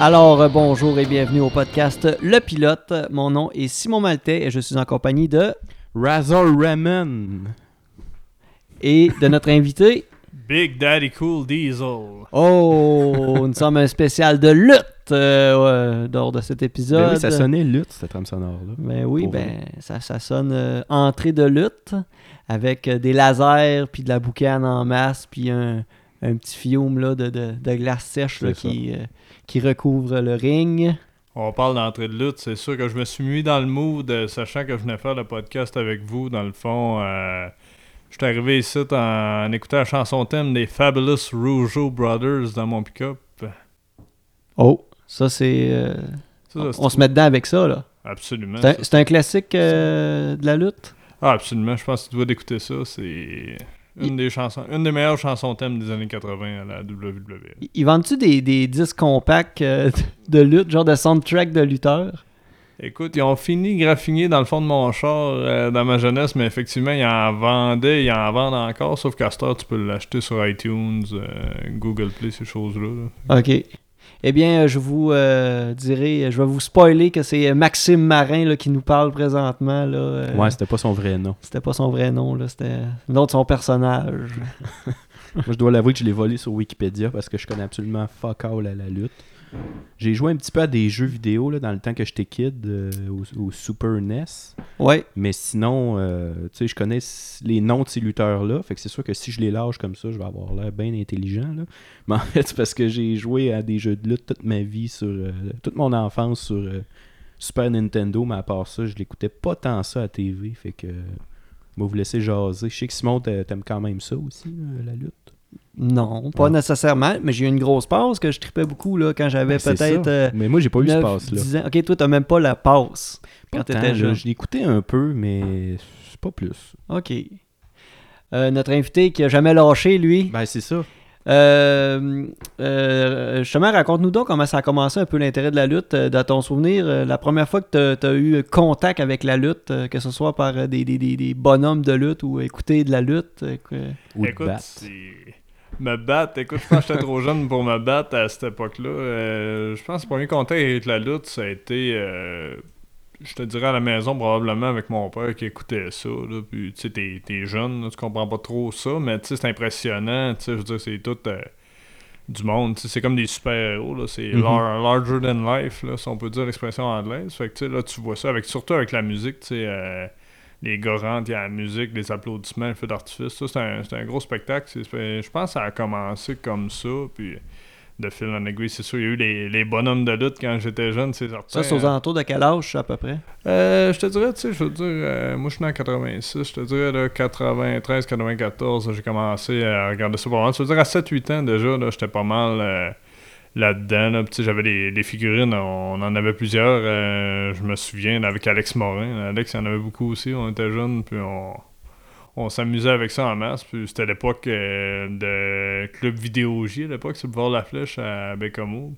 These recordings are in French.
Alors, euh, bonjour et bienvenue au podcast Le Pilote. Mon nom est Simon Maltais et je suis en compagnie de Razor Ramen. et de notre invité. Big Daddy Cool Diesel. Oh, nous sommes un spécial de lutte euh, ouais, lors de cet épisode. Ben oui, ça sonnait lutte, cette trame sonore-là. Ben oui, Pour ben ça, ça sonne euh, entrée de lutte avec euh, des lasers puis de la boucane en masse puis un, un petit fiume là, de, de, de glace sèche là, qui, euh, qui recouvre le ring. On parle d'entrée de lutte, c'est sûr que je me suis mis dans le mood, euh, sachant que je venais faire le podcast avec vous. Dans le fond, euh, je suis arrivé ici en, en écoutant la chanson thème des Fabulous Rougeau Brothers dans mon pick-up. Oh, ça c'est... euh, on, se met dedans avec ça là. Absolument. C'est un, classique euh, de la lutte? Ah, absolument. Je pense que tu dois d'écouter ça. C'est une des chansons, une des meilleures chansons thème des années 80 à la WWE. Ils- vendent-tu des, des disques compacts euh, de lutte, genre de soundtrack de lutteurs? Écoute, ils ont fini graffiner dans le fond de mon char euh, dans ma jeunesse, mais effectivement, ils en vendaient, ils en vendent encore, sauf qu'à tu peux l'acheter sur iTunes, euh, Google Play, ces choses-là. là. OK. Eh bien, euh, je vous euh, dirai, je vais vous spoiler que c'est euh, Maxime Marin là, qui nous parle présentement. Là, euh, Ouais, c'était pas son vrai nom. C'était pas son vrai nom, là, c'était le nom de son personnage. Moi, je dois l'avouer que je l'ai volé sur Wikipédia parce que je connais absolument fuck all à la lutte. J'ai joué un petit peu à des jeux vidéo là, dans le temps que j'étais kid euh, au, au Super NES. Ouais, Mais sinon, euh, tu sais, je connais les noms de ces lutteurs-là. Fait que c'est sûr que si je les lâche comme ça, je vais avoir l'air bien intelligent. Là. Mais en fait, c'est parce que j'ai joué à des jeux de lutte toute ma vie, sur euh, toute mon enfance sur Super Nintendo. Mais à part ça, je l'écoutais pas tant ça à TV. Fait que, moi, vous laisser jaser. Je sais que Simon, t'a- t'aimes quand même ça aussi, la lutte. Non, pas Ouais. nécessairement, mais j'ai eu une grosse passe que je tripais beaucoup là, quand j'avais Ben, peut-être euh, Mais moi, j'ai pas eu ce 9, passe-là. 10 ans. Ok, toi, t'as même pas la passe quand t'étais jeune. Je écouté un peu, mais c'est pas plus. Ok. Euh, notre invité qui a jamais lâché, lui. Ben, c'est ça. Euh, euh, justement, raconte-nous donc comment ça a commencé un peu l'intérêt de la lutte. Dans ton souvenir, la première fois que tu as, eu contact avec la lutte, que ce soit par des, des- des- des bonhommes de lutte ou écouter de la lutte. écoute, c'est- me battre, écoute, je pense que j'étais trop jeune pour me battre à cette époque-là. Euh, je pense que le premier contact avec la lutte, ça a été, euh, je te dirais à la maison, probablement avec mon père qui écoutait ça. Là, puis, tu sais, t'es, t'es jeune, là, tu comprends pas trop ça, mais tu sais, c'est impressionnant. Tu sais, je veux dire, c'est tout euh, du monde. tu sais, C'est comme des super-héros. là, C'est Mhm. lar- larger than life, là, si on peut dire l'expression anglaise. Fait que, tu sais, là, tu vois ça, avec, surtout avec la musique, tu sais. Les gars rentrent, il y a la musique, les applaudissements, le feu d'artifice. Ça, c'est un, un gros spectacle. Je pense que ça a commencé comme ça. Puis de fil en aiguille, c'est sûr, il y a eu les, les bonhommes de lutte quand j'étais jeune, c'est certain. Ça, c'est aux alentours de quel âge, à peu près? Euh, je te dirais, tu sais, je veux dire, euh, moi je suis né en 86, je te dirais, là, 93, 94, j'ai commencé à regarder ça pas mal. Ça veut dire, à 7-8 ans déjà, là, j'étais pas mal euh, là-dedans. Là. J'avais des, des figurines, on en avait plusieurs. euh, je me souviens, avec Alex Morin. Alex, il en avait beaucoup aussi, on était jeunes, puis on, on s'amusait avec ça en masse. Puis c'était l'époque euh, de Club Vidéo J, à l'époque, c'est le bord de la flèche à Bécamo.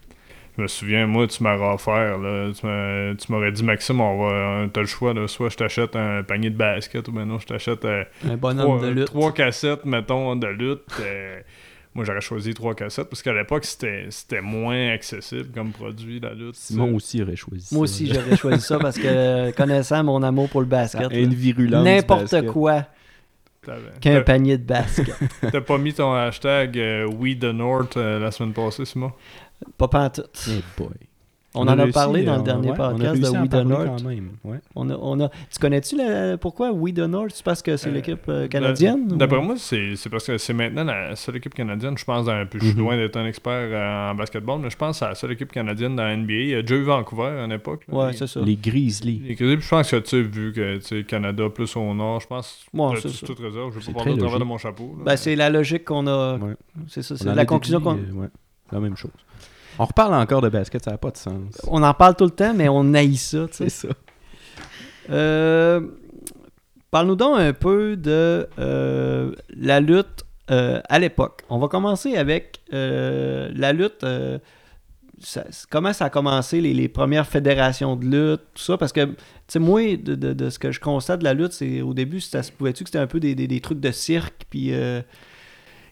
Je me souviens, moi, tu m'aurais offert, là, tu m'aurais dit, Maxime, on va, t'as le choix, là, soit je t'achète un panier de basket ou maintenant je t'achète euh, Un bonhomme trois, de lutte. trois cassettes, mettons, de lutte. Moi, j'aurais choisi trois cassettes parce qu'à l'époque, c'était c'était moins accessible comme produit, la lutte. Simon aussi aurait choisi Moi ça, aussi, là. j'aurais choisi ça parce que, connaissant mon amour pour le basket, Ah, Une virulence. n'importe basket. quoi T'avais- qu'un t'as- panier de basket. T'as pas mis ton hashtag euh, We the North euh, la semaine passée, Simon? pas pantoute. Eh boy. On, en a réussi, parlé dans euh, le dernier ouais, on a podcast de We the North. quand même, ouais. On a, on a... Tu connais-tu la- pourquoi We the North? C'est parce que c'est Euh, l'équipe euh, canadienne? ou- D'après moi, c'est c'est parce que c'est maintenant la seule équipe canadienne. Je pense, dans, puis je suis Mhm. loin d'être un expert euh, en basketball, mais je pense que c'est la seule équipe canadienne dans la NBA. Il y a déjà eu Vancouver à une époque. là. Ouais, Les- c'est ça. Les Grizzlies. les Grizzlies, puis je pense que tu sais, vu que tu sais, Canada plus au nord, je pense Ouais, que c'est ça. toute réserve. Je C'est vais pas parler au travers de mon chapeau. Ben, c'est la logique qu'on a. Ouais. C'est ça, c'est la conclusion qu'on. euh, la même chose. On reparle encore de basket, ça n'a pas de sens. On en parle tout le temps, mais on haït ça, tu sais. C'est ça. Euh, Parle-nous donc un peu de euh, la lutte euh, à l'époque. On va commencer avec euh, la lutte. ça- comment ça a commencé, les, les premières fédérations de lutte, tout ça? Parce que, tu sais, moi, de, de- de ce que je constate de la lutte, c'est au début, ça se pouvait-tu que c'était un peu des, des- des trucs de cirque, puis. euh,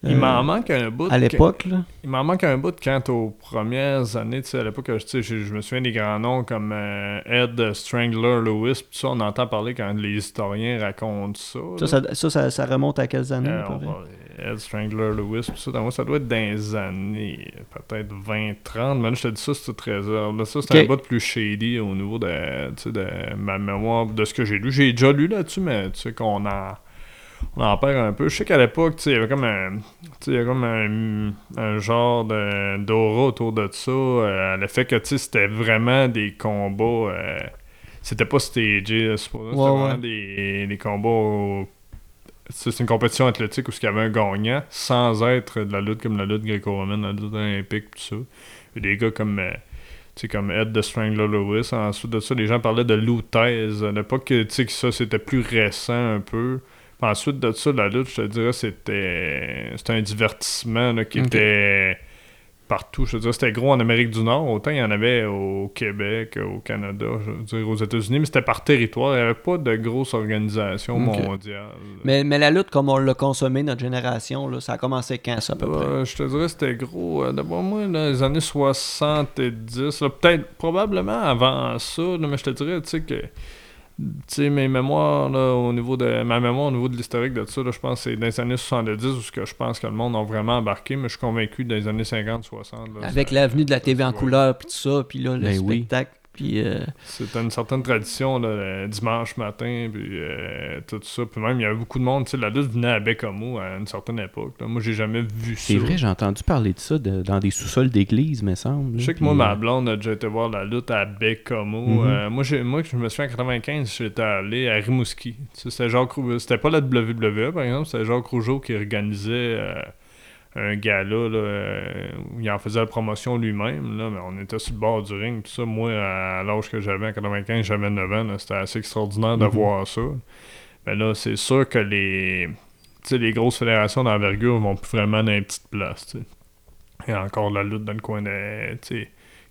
Il Euh, m'en manque un bout. À l'époque, là. Il m'en manque un bout quant aux premières années, tu sais, à l'époque, tu sais, je, je me souviens des grands noms comme euh, Ed Strangler Lewis, pis ça, on entend parler quand les historiens racontent ça. Ça, ça, ça, ça- ça remonte à quelles années? Euh, à peu on près? va- Ed Strangler Lewis, ça, dans moi, ça doit être dans les années peut-être 20-30, mais là, je te dis ça, c'est heures. Là, ça, c'est un bout plus shady au niveau de, de ma mémoire, de ce que j'ai lu. J'ai déjà lu là-dessus, mais tu sais, qu'on en, on en perd un peu. Je sais qu'à l'époque, il y avait comme un, tu sais, il y avait comme un, un genre d'aura autour de ça, euh, le fait que, c'était vraiment des combats, euh, c'était pas stagé, c'était Ouais, vraiment ouais. des, des combats au- c'est une compétition athlétique où il y avait un gagnant sans être de la lutte comme la lutte gréco-romaine, la lutte olympique, tout ça. Des gars comme, euh, comme Ed de Strangler Lewis. Ensuite de ça, les gens parlaient de Lou Thèse. À l'époque, tu sais, que ça, c'était plus récent un peu. Puis ensuite de ça, la lutte, je te dirais, c'était c'était un divertissement là, qui était partout. Je te dirais, c'était gros en Amérique du Nord. Autant il y en avait au Québec, au Canada, je veux dire, aux États-Unis, mais c'était par territoire. Il n'y avait pas de grosse organisation mondiale. Mais, mais la lutte, comme on l'a consommé, notre génération, là, ça a commencé quand, ça, à peu près? Euh, je te dirais c'était gros. Euh, D'abord, moi, là, les années 70, là, peut-être probablement avant ça, là, mais je te dirais, tu sais, que. Tu sais, mes mémoires, là, au niveau de. Ma mémoire au niveau de l'historique de ça, là, je pense que c'est dans les années 70 où ce que je pense que le monde a vraiment embarqué, mais je suis convaincu dans les années 50-60. là, Avec ça- l'avenue de la TV en Ouais. couleur, puis tout ça, puis là, le Ben oui. spectacle, puis... euh, C'était une certaine tradition, là, le dimanche matin, puis euh, tout ça. Puis même, il y avait beaucoup de monde, tu sais, la lutte venait à Bécamo à une certaine époque. là. Moi, j'ai jamais vu ça. C'est vrai, j'ai entendu parler de ça de- dans des sous-sols d'église, me semble. Je sais que puis, moi, ma euh, blonde a déjà été voir la lutte à Bécamo. Mhm. Euh, moi, j'ai, moi, je me souviens en 95, j'étais allé à Rimouski. Tu sais, C'était Jacques C'était pas la WWE, par exemple, c'était Jacques Rougeau qui organisait euh, un gala là, euh, où il en faisait la promotion lui-même. Là, mais on était sur le bord du ring. Tout ça, moi, à l'âge que j'avais en 95, j'avais 9 ans. C'était assez extraordinaire de Mhm. voir ça. Mais là, c'est sûr que les, les grosses fédérations d'envergure vont plus vraiment dans les petites places. tu sais. Il y a encore la lutte dans le coin de tu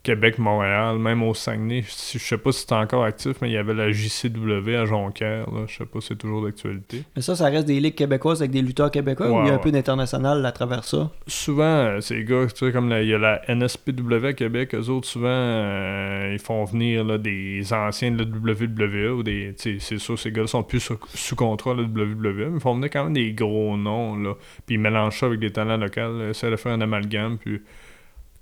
sais, Québec, Montréal, même au Saguenay. Je je sais pas si c'est encore actif, mais il y avait la JCW à Jonquière. Là. Je sais pas si c'est toujours d'actualité. Mais ça, ça reste des ligues québécoises avec des lutteurs québécois, ou il y a Ouais, un peu d'international à travers ça? Souvent, euh, ces gars, tu sais, comme la- il y a la NSPW à Québec, eux autres, souvent, euh, ils font venir là, des anciens de la WWE ou des. C'est sûr, ces gars-là sont plus sous, sous contrat de la WWE, mais ils font venir quand même des gros noms, là. Puis ils mélangent ça avec des talents locaux, essaient de faire un amalgame, puis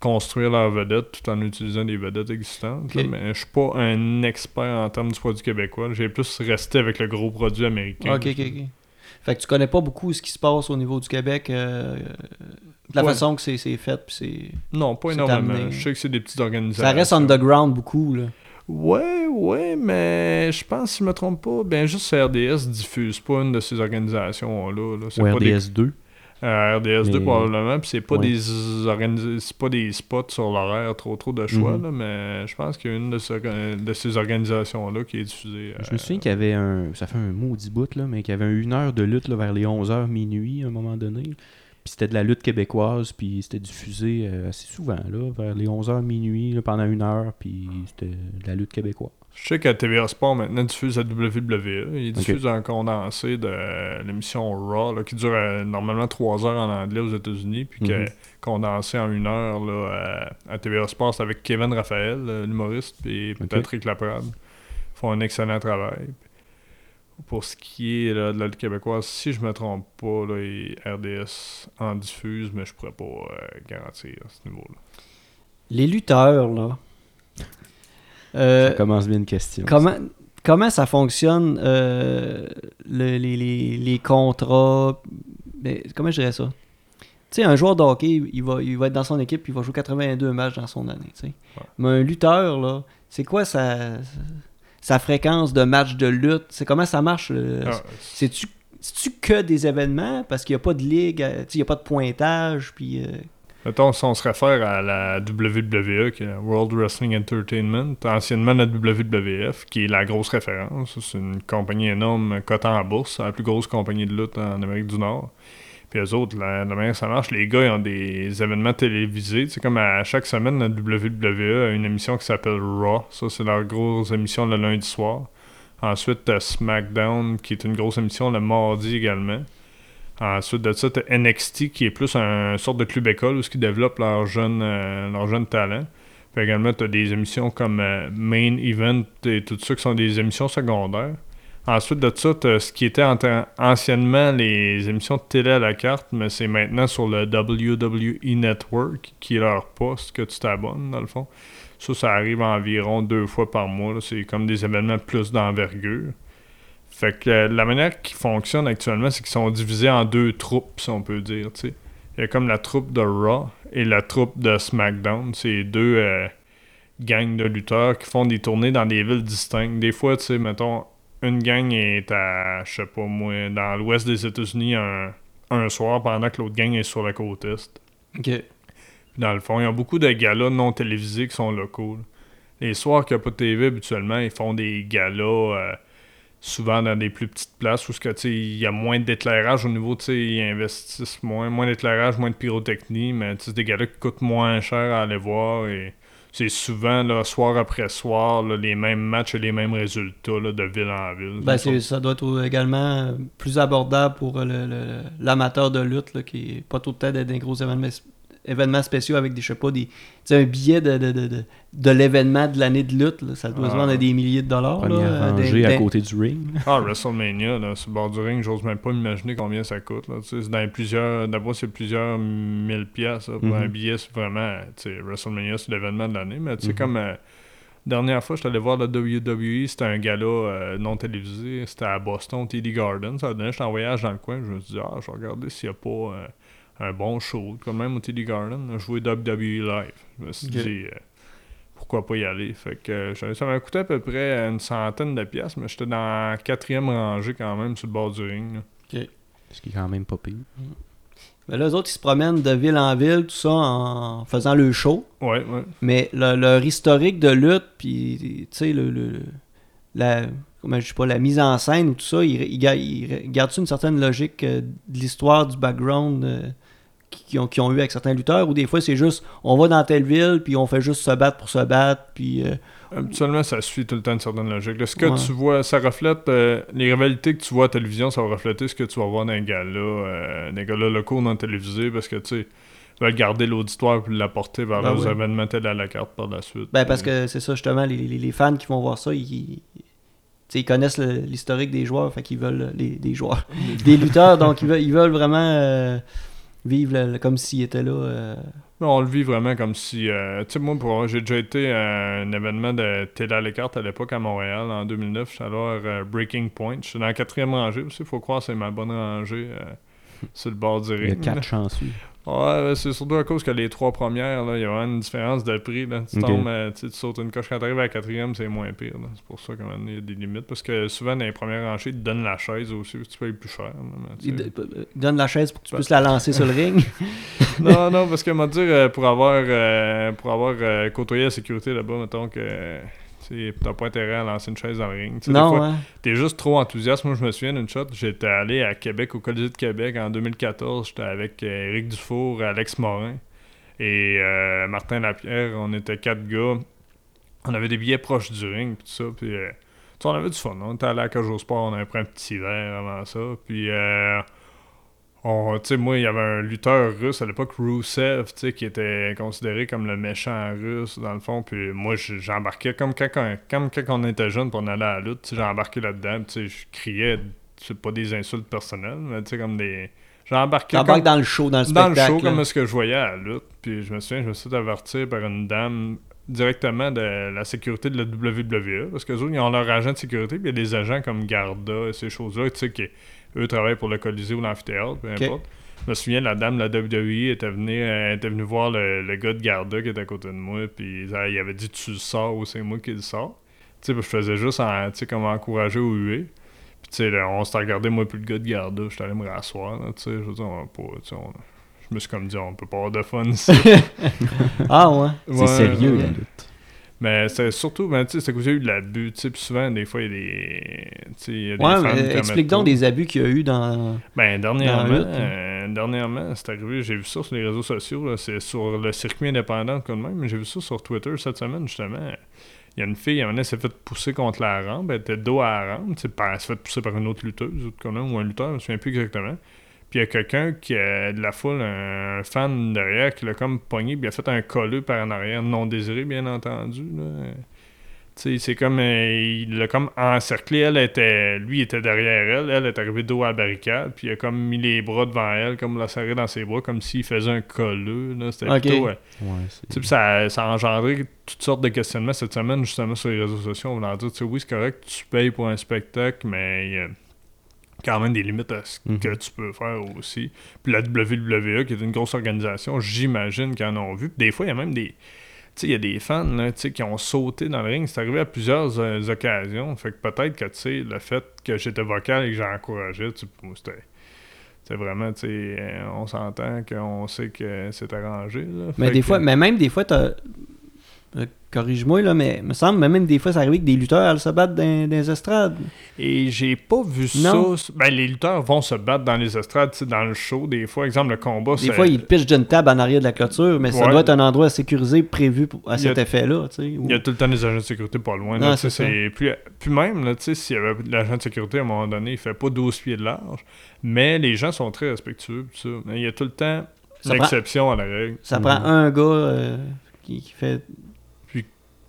construire leur vedette tout en utilisant des vedettes existantes. là. Mais je suis pas un expert en termes du produit québécois. J'ai plus resté avec le gros produit américain. Ok, ok, ok. Fait que tu connais pas beaucoup ce qui se passe au niveau du Québec, euh, de la Ouais. façon que c'est c'est fait, puis c'est... Non, pas énormément. amené. Je sais que c'est des petites organisations. Ça reste underground beaucoup, là. Ouais, ouais, mais je pense, si je me trompe pas, ben juste RDS diffuse pas une de ces organisations-là. là. C'est Ou pas des- RDS2. Euh, RDS2 Mais- probablement, puis c'est pas Ouais. des organi- c'est pas des spots sur l'horaire trop trop de choix, Mhm. là, mais je pense qu'il y a une de, ces, de ces organisations-là qui est diffusée. Je me euh, souviens qu'il y avait un. Ça fait un maudit bout, là, mais qu'il y avait une heure de lutte là, vers les 11h minuit à un moment donné. Puis c'était de la lutte québécoise, puis c'était diffusé euh, assez souvent, là, vers les 11h minuit, là, pendant une heure, puis c'était de la lutte québécoise. Je sais qu'à TVA Sport maintenant diffuse la WWE. Ils diffusent un condensé de euh, l'émission Raw là, qui dure euh, normalement 3 heures en anglais aux États-Unis, puis que Mhm. condensé en une heure là, à, à TVA Sport, c'est avec Kevin Raphaël, euh, l'humoriste, puis Ok. Patrick Laprade. Ils font un excellent travail. Pour ce qui est là, de la lutte québécoise, si je me trompe pas, là, et RDS en diffuse, mais je pourrais pas euh, garantir à ce niveau-là. Les lutteurs, là. Euh, ça commence bien une question. comment, comment ça fonctionne, euh, le- les, les- les contrats? Ben, comment je dirais ça? Tu sais, un joueur de hockey, il va, il va être dans son équipe, puis il va jouer 82 matchs dans son année. tu sais. Ouais. Mais un lutteur, là, c'est quoi sa, sa fréquence de match de lutte? C'est comment ça marche? Ah, C'est-tu c'est-tu que des événements? Parce qu'il n'y a pas de ligue, euh, tu sais, il n'y a pas de pointage, puis... euh, Mettons, si on se réfère à la WWE, qui est la World Wrestling Entertainment, anciennement la WWF, qui est la grosse référence. C'est une compagnie énorme cotée en bourse, la plus grosse compagnie de lutte en Amérique du Nord. Puis eux autres, la, la manière ça marche, les gars, ils ont des événements télévisés. C'est comme à chaque semaine, la WWE a une émission qui s'appelle Raw. Ça, c'est leur grosse émission le lundi soir. Ensuite, SmackDown, qui est une grosse émission le mardi également. Ensuite de ça, t'as NXT qui est plus un sorte de club école où ils développent leurs jeunes, euh, jeunes talents. Puis également, tu as des émissions comme euh, Main Event et tout ça qui sont des émissions secondaires. Ensuite de ça, tu ce qui était anciennement les émissions de télé à la carte, mais c'est maintenant sur le WWE Network qui est leur poste que tu t'abonnes, dans le fond. Ça, ça arrive environ deux fois par mois. C'est comme des événements plus d'envergure. Fait que euh, la manière qui fonctionne actuellement, c'est qu'ils sont divisés en deux troupes, si on peut dire. tu sais. Il y a comme la troupe de Raw et la troupe de SmackDown. C'est deux euh, gangs de lutteurs qui font des tournées dans des villes distinctes. Des fois, tu sais, mettons, une gang est à, je sais pas moi, dans l'ouest des États-Unis un, un soir, pendant que l'autre gang est sur la côte est. Ok. Puis dans le fond, il y a beaucoup de galas non télévisés qui sont locaux. là. Les soirs qu'il n'y a pas de TV, habituellement, ils font des galas euh, souvent dans des plus petites places où il y a moins d'éclairage au niveau, ils investissent moins, moins d'éclairage, moins de pyrotechnie, mais c'est des galas qui coûtent moins cher à aller voir et c'est souvent, soir après soir, les mêmes matchs et les mêmes résultats de ville en ville. Ben, ça doit être également plus abordable pour l'amateur de lutte qui est pas tout le temps des gros événements, événements spéciaux avec des, je sais pas, des, tu sais, un billet de, de, de, de, de l'événement de l'année de lutte. là, ça doit se Ah. vendre à des milliers de dollars. là, euh, des- à des- côté du ring. Ah, WrestleMania, là, sur le bord du ring, j'ose même pas m'imaginer combien ça coûte. Là. Tu sais, C'est dans plusieurs. D'abord, c'est plusieurs mille Pour Mhm. un billet, c'est vraiment. tu sais, WrestleMania, c'est l'événement de l'année. Mais tu sais, Mhm. comme. euh, dernière fois, je suis allé voir la WWE, c'était un gala euh, non télévisé. C'était à Boston, TD Garden. Ça donnait, j'étais en voyage dans le coin. Je me suis dit, ah, je vais regarder s'il n'y a pas euh, un bon show. Quand même au TD Garden, je jouais WWE live. Je me suis Ok. dit. euh, pourquoi pas y aller? Fait que euh, j'avais- ça m'a coûté à peu près une centaine de pièces, mais j'étais dans la quatrième rangée quand même sur le bord du ring. là. Ce qui est quand même pas pire. Ben là, eux autres, ils se promènent de ville en ville, tout ça, en faisant le show. Ouais, ouais. Mais le- leur historique de lutte, puis, tu sais, le, le- la, comment je sais pas, la mise en scène ou tout ça, ils il, ga- il gardent une certaine logique euh, de l'histoire, du background euh, qui- ont, qu'ils ont eu avec certains lutteurs, ou des fois, c'est juste, on va dans telle ville, puis on fait juste se battre pour se battre, puis... euh, Habituellement, ça suit tout le temps une certaine logique. Là, ce que Ouais. tu vois, ça reflète euh, les rivalités que tu vois à la télévision, ça va refléter ce que tu vas voir dans les galas, euh, galas locaux non télévisés, parce que tu sais, ils veulent garder l'auditoire puis l'apporter vers Ben leurs événements télé à la carte par la suite. Ben parce que c'est ça justement, les, les- les fans qui vont voir ça, ils, ils, connaissent l'historique des joueurs, fait qu'ils veulent les, des joueurs, des lutteurs, donc ils veulent, ils veulent vraiment euh, vivre comme s'ils étaient là. euh. Mais on le vit vraiment comme si. euh, tu sais, moi, pour, j'ai déjà été à un événement de télé à l'écarte à l'époque à Montréal en 2009. J'étais allé voir euh, Breaking Point. Je suis dans la quatrième rangée aussi. Il faut croire que c'est ma bonne rangée euh, sur le bord du Il y a ring. quatre chanceux. Ouais, ben, c'est surtout à cause que les trois premières, là, il y a vraiment une différence de prix. Là. Tu tombes, euh, tu sautes une coche. Quand tu arrives à la quatrième, c'est moins pire. C'est pour ça qu'il y a des limites. Parce que souvent, dans les premières rangées, ils te donnent la chaise aussi. Tu payes plus cher. là, Ils sais. d- euh, donnent la chaise pour que tu puisses la lancer sur le ring. non, non, parce que, m'a dire, euh, pour avoir, euh, pour avoir euh, côtoyé la sécurité là-bas, mettons que euh, t'as pas intérêt à lancer une chaise dans le ring. Tu sais, des non, fois, hein. T'es juste trop enthousiaste. Moi, je me souviens d'une shot. J'étais allé à Québec, au Colisée de Québec en 2014. J'étais avec euh, Éric Dufour, Alex Morin et euh, Martin Lapierre. On était quatre gars. On avait des billets proches du ring, puis tout ça. Puis, euh, on avait du fun. On était allé à au Sport, on avait pris un petit verre avant ça. Puis, euh, on- moi, il y avait un lutteur russe à l'époque, Rusev, qui était considéré comme le méchant russe, dans le fond. Puis moi, j'embarquais comme quand, on- comme quand on était jeune pour on allait à la lutte. J'ai embarqué là-dedans, je criais, c'est pas des insultes personnelles, mais tu sais, comme des. J'ai embarqué comme- dans le show, dans le dans spectacle. le show, là. comme ce que je voyais à la lutte. Puis je me souviens, je me suis fait avertir par une dame directement de la sécurité de la WWE. Parce que autres, ils ont leur agent de sécurité. Puis il y a des agents comme Garda et ces choses-là, tu sais, qui eux travaillent pour le Colisée ou l'amphithéâtre, peu importe. Je me souviens, la dame de la WWE était venue, euh, était venue voir le, le gars de Garda qui était à côté de moi. Puis euh, il avait dit Tu le sors ou c'est moi qui le sors. Tu sais, je faisais juste en, tu sais, comme encourager ou huer. Puis tu sais, on s'était regardé, moi puis le gars de Garda. J'étais allé me rasseoir, là, tu sais. Je veux dire, on va pas, tu sais, on- je me suis comme dit, on peut pas avoir de fun ici. Ah ouais. C'est sérieux, ouais. la lutte. Mais c'est surtout, ben, c'est que j'ai eu de l'abus, souvent, des fois, il y a des, y a des Ouais, mais explique donc des abus qu'il y a eu dans. Ben, dernièrement, hein. euh, dernièrement, c'est arrivé, j'ai vu ça sur les réseaux sociaux, là, c'est sur le circuit indépendant quand même, j'ai vu ça sur Twitter cette semaine, justement. Il y a une fille, elle s'est fait pousser contre la rampe, elle était dos à la rampe, par- elle s'est fait pousser par une autre lutteuse, ou, un lutteur, je me souviens plus exactement. Puis il y a quelqu'un qui a de la foule, un fan derrière, qui l'a comme pogné, puis il a fait un colleux par en arrière, non désiré, bien entendu. Là. C'est comme. euh, il l'a comme encerclé. Elle était. Lui était derrière elle. Elle est arrivée dos à la barricade. Puis il a comme mis les bras devant elle, comme l'a serré dans ses bras, comme s'il faisait un colleux. Là. C'était plutôt. euh, Ouais, c'est- ça, ça a engendré toutes sortes de questionnements cette semaine, justement, sur les réseaux sociaux. On va dire, oui, c'est correct, tu payes pour un spectacle, mais a quand même des limites à ce Mhm. que tu peux faire aussi. Puis la WWE, qui est une grosse organisation, j'imagine qu'ils en ont vu. Puis des fois, il y a même des. Tu sais, il y a des fans là, qui ont sauté dans le ring. C'est arrivé à plusieurs euh, occasions. Fait que peut-être que, tu sais, le fait que j'étais vocal et que j'ai encouragé, tu sais, moi, c'était. C'est vraiment, tu sais, euh, on s'entend qu'on sait que c'est arrangé. Là. Mais des que- fois, mais même des fois, t'as. Euh, Corrige-moi, là, mais il me semble, mais même des fois, ça arrive que des lutteurs elles se battent dans, dans les estrades. Et j'ai pas vu Non. ça. Ben, les lutteurs vont se battre dans les estrades, dans le show. Des fois, exemple, le combat, Des fois, ils pitchent d'une table en arrière de la clôture, mais ça doit être un endroit sécurisé prévu pour- à cet effet-là. tu sais, ou- Il y a tout le temps des agents de sécurité pas loin. Non, Là, puis, puis même, là, tu sais, s'il y avait l'agent de sécurité à un moment donné, il fait pas 12 pieds de large. Mais les gens sont très respectueux. ça. Il y a tout le temps Ça l'exception à la règle. Ça prend un gars euh, qui, qui fait.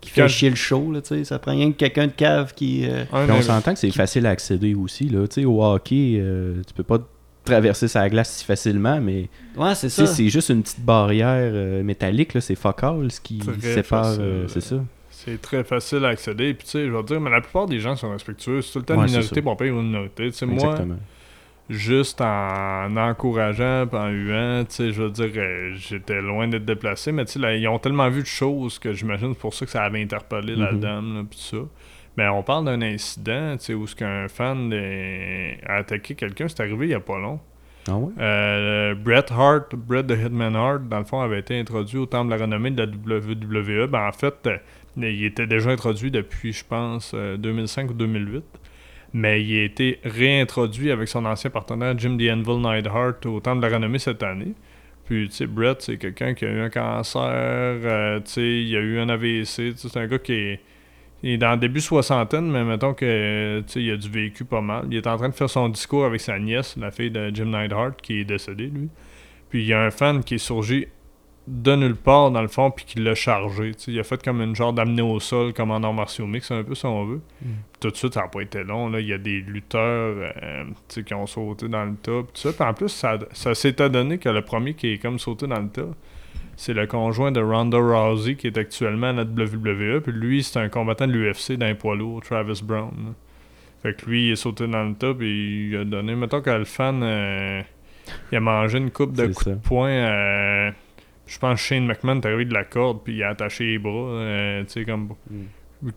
Qui fait chier le show, là, tu sais. Ça prend rien que quelqu'un de cave qui. euh, on s'entend que c'est facile à accéder aussi. Là. Tu sais, Au hockey, euh, tu peux pas traverser sa glace si facilement, mais Ouais, c'est ça. c'est juste une petite barrière euh, métallique, là, c'est fuck all ce qui Très sépare. facile. euh, c'est ça. C'est très facile à accéder. Puis, tu sais, je te dire, mais la plupart des gens sont respectueux. C'est tout le temps Ouais, une minorité ça. pour payer une minorité. Tu sais, moi, Exactement. Juste en encourageant en huant, tu sais, je veux dire, euh, j'étais loin d'être déplacé, mais tu sais, là, ils ont tellement vu de choses que j'imagine c'est pour ça que ça avait interpellé la Mhm. dame, là, puis tout ça. Mais on parle d'un incident, tu sais, où ce qu'un fan euh, a attaqué quelqu'un, c'est arrivé il y a pas long. Ah ouais? Euh, Bret Hart, Bret the Hitman Hart, dans le fond, avait été introduit au Temple de la renommée de la WWE. Ben, en fait, euh, il était déjà introduit depuis, je pense, euh, 2005 ou 2008. Mais il a été réintroduit avec son ancien partenaire Jim The Anvil Neidhart au Temple de la renommée cette année. Puis, tu sais, Bret, c'est quelqu'un qui a eu un cancer, euh, tu sais, il a eu un AVC. C'est un gars qui est, est dans le début soixantaine, mais mettons que, tu sais, il a du vécu pas mal. Il est en train de faire son discours avec sa nièce, la fille de Jim Neidhart, qui est décédée, lui. Puis il y a un fan qui est surgi de nulle part, dans le fond, puis qui l'a chargé. il a fait comme une genre d'amener au sol, comme en arts martiaux mix, un peu, si on veut. Mm. Tout de suite, ça n'a pas été long. Là. Il y a des lutteurs euh, qui ont sauté dans le tas. Tout ça. En plus, ça, ça s'est adonné que le premier qui est comme sauté dans le tas, c'est le conjoint de Ronda Rousey qui est actuellement à la WWE. Puis lui, c'est un combattant de l'UFC d'un poids lourd, Travis Brown. là. Fait que lui, il est sauté dans le tas, puis il a donné. Mettons que le fan, euh, il a mangé une coupe de coups ça. de poing. euh, je pense que Shane McMahon est arrivé de la corde, puis il a attaché les bras. euh, comme.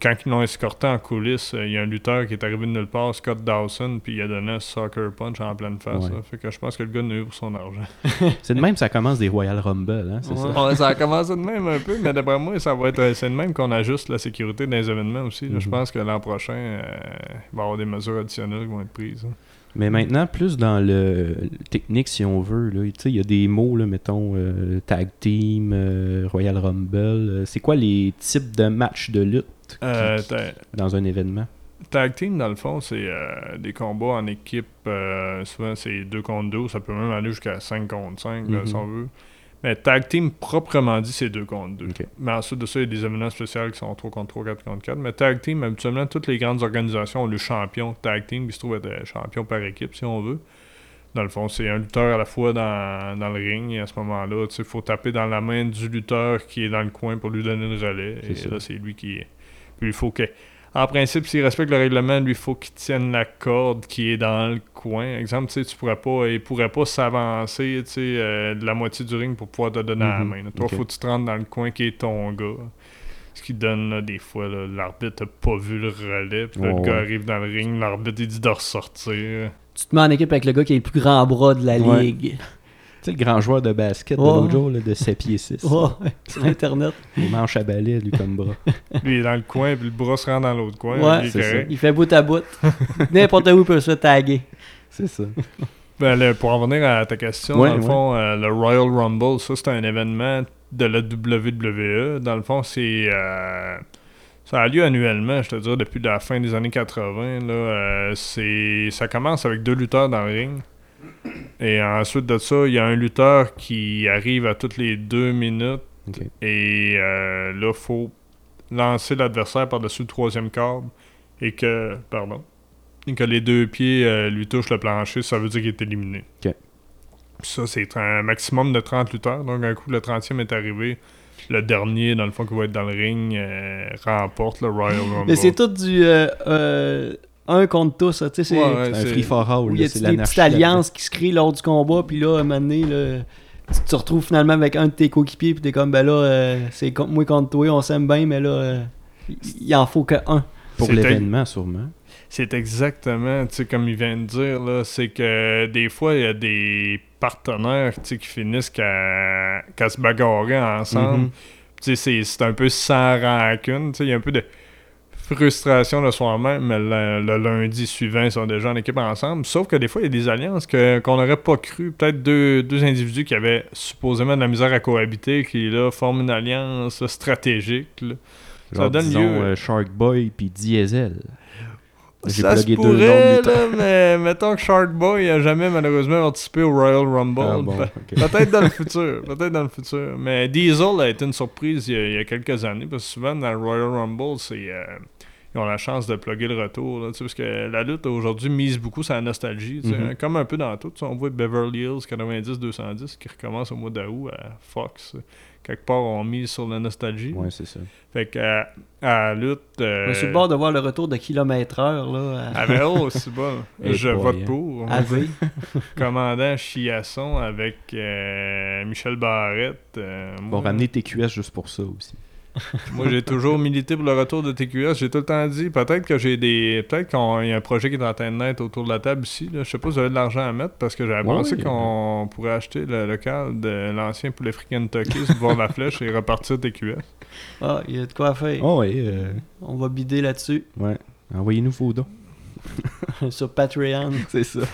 Quand ils l'ont escorté en coulisses, euh, il y a un lutteur qui est arrivé de nulle part, Scott Dawson, puis il a donné un soccer punch en pleine face. Ouais. là. Fait que je pense que le gars n'a eu pour son argent. C'est de même ça commence des Royal Rumble, hein, c'est ça? Ouais, ça a commencé de même un peu, mais d'après moi, ça va être c'est de même qu'on ajuste la sécurité dans les événements aussi. Je Mhm. pense que l'an prochain, euh, il va y avoir des mesures additionnelles qui vont être prises. hein. Mais maintenant, plus dans le, le technique, si on veut, là, tu sais, il y a des mots, là, mettons, euh, tag team, euh, Royal Rumble. euh, c'est quoi les types de matchs de lutte qui- Euh, qui- dans un événement? Tag team, dans le fond, c'est euh, des combats en équipe. euh, souvent, c'est 2 contre 2. Ça peut même aller jusqu'à 5 contre 5, là, Mhm. si on veut. Mais tag team, proprement dit, c'est 2 contre 2. Ok. Mais ensuite de ça, il y a des événements spéciaux qui sont 3 contre 3, 4 contre 4. Mais tag team, habituellement, toutes les grandes organisations ont le champion tag team qui se trouve être champion par équipe, si on veut. Dans le fond, c'est un lutteur à la fois dans, dans le ring. Et à ce moment-là, il faut taper dans la main du lutteur qui est dans le coin pour lui donner le relais. Et ça. là, c'est lui qui. Puis il faut que. En principe, s'il respecte le règlement, lui, il faut qu'il tienne la corde qui est dans le coin. Exemple, tu sais, tu pourrais pas, il pourrait pas s'avancer euh, de la moitié du ring pour pouvoir te donner la Mhm. main. là. Toi, Ok. faut que tu te rentres dans le coin qui est ton gars. Ce qui donne, là, des fois, l'arbitre n'a pas vu le relais. Puis là, le gars ouais. arrive dans le ring, l'arbitre, il dit de ressortir. Tu te mets en équipe avec le gars qui a le plus grand bras de la Ouais. ligue. Sais, le grand joueur de basket de l'autre jour, là, de 7 pieds 6. Ouais, sur Internet. Les manches à balai, lui, comme bras. Lui, il est dans le coin, puis le bras se rend dans l'autre coin. Ouais, il est ça. Il fait bout à bout. N'importe où il peut se taguer. C'est ça. Ben, le- pour en venir à ta question, Ouais, dans le ouais. fond, euh, le Royal Rumble, ça, c'est un événement de la WWE. Dans le fond, c'est. euh, ça a lieu annuellement, je te dirais, depuis la fin des années 80. Là, Euh, c'est, ça commence avec deux lutteurs dans le ring. Et ensuite de ça, il y a un lutteur qui arrive à toutes les deux minutes. Et euh, là, faut lancer l'adversaire par-dessus le troisième câble. Et que, pardon, et que les deux pieds euh, lui touchent le plancher, ça veut dire qu'il est éliminé. Ça, c'est un maximum de 30 lutteurs. Donc, un coup, le 30e est arrivé. Le dernier, dans le fond, qui va être dans le ring, euh, remporte le Royal Rumble. Mais c'est tout du euh, euh, un contre tous, tu sais, c'est... Ouais, un free for all. Il y a c'est des petites alliances qui se créent lors du combat, puis là, à un moment donné, là, tu te retrouves finalement avec un de tes coéquipiers, puis t'es comme, ben là, euh, c'est contre moi contre toi, on s'aime bien, mais là, euh, il en faut que un. Pour l'événement, sûrement. C'est exactement, tu sais, comme il vient de dire, là, c'est que des fois, il y a des partenaires, tu sais, qui finissent qu'à se bagarrer ensemble. Mhm. Tu sais, c'est- c'est un peu sans rancune, tu sais, il y a un peu de frustration le soir même, mais le, le lundi suivant, ils sont déjà en équipe ensemble. Sauf que des fois, il y a des alliances qu'on n'aurait pas cru. Peut-être deux, deux individus qui avaient supposément de la misère à cohabiter, qui là forment une alliance stratégique. là. Ça donne disons, lieu. euh, Shark Boy puis Diesel. J'ai Ça se deux pourrait, là, mais mettons que Shark Boy a jamais malheureusement participé au Royal Rumble. Ah bon. Peut-être dans le futur, peut-être dans le futur. Mais Diesel a été une surprise il y a, il y a quelques années, parce que souvent dans le Royal Rumble, c'est euh, ils ont la chance de plugger le retour. Là, parce que la lutte aujourd'hui mise beaucoup sur la nostalgie. Mhm. hein, Comme un peu dans tout. On voit Beverly Hills 90-210 qui recommence au mois d'août à Fox. Quelque part, on mise sur la nostalgie. Ouais, c'est ça. Fait que à, à la lutte. euh, Je suis sur le bord de voir le retour de kilomètre heure, là, à, ah ben oh, c'est bon. Je boy, vote hein. pour. Commandant Chiasson avec euh, Michel Barrette. euh, Bon, moi, ramener TQS juste pour ça aussi. moi, j'ai toujours milité pour le retour de TQS. J'ai tout le temps dit, peut-être que j'ai des. Peut-être qu'il y a un projet qui est en train de naître autour de la table ici. Là. Je sais pas si vous avez de l'argent à mettre parce que j'avais Ouais, pensé qu'on pourrait acheter le local de l'ancien poulet frit Kentucky, se voir la flèche et repartir TQS. Ah, il y a de quoi faire. Oh, ouais, euh, On va bider là-dessus, ouais. Envoyez-nous vos dons. sur Patreon. C'est ça.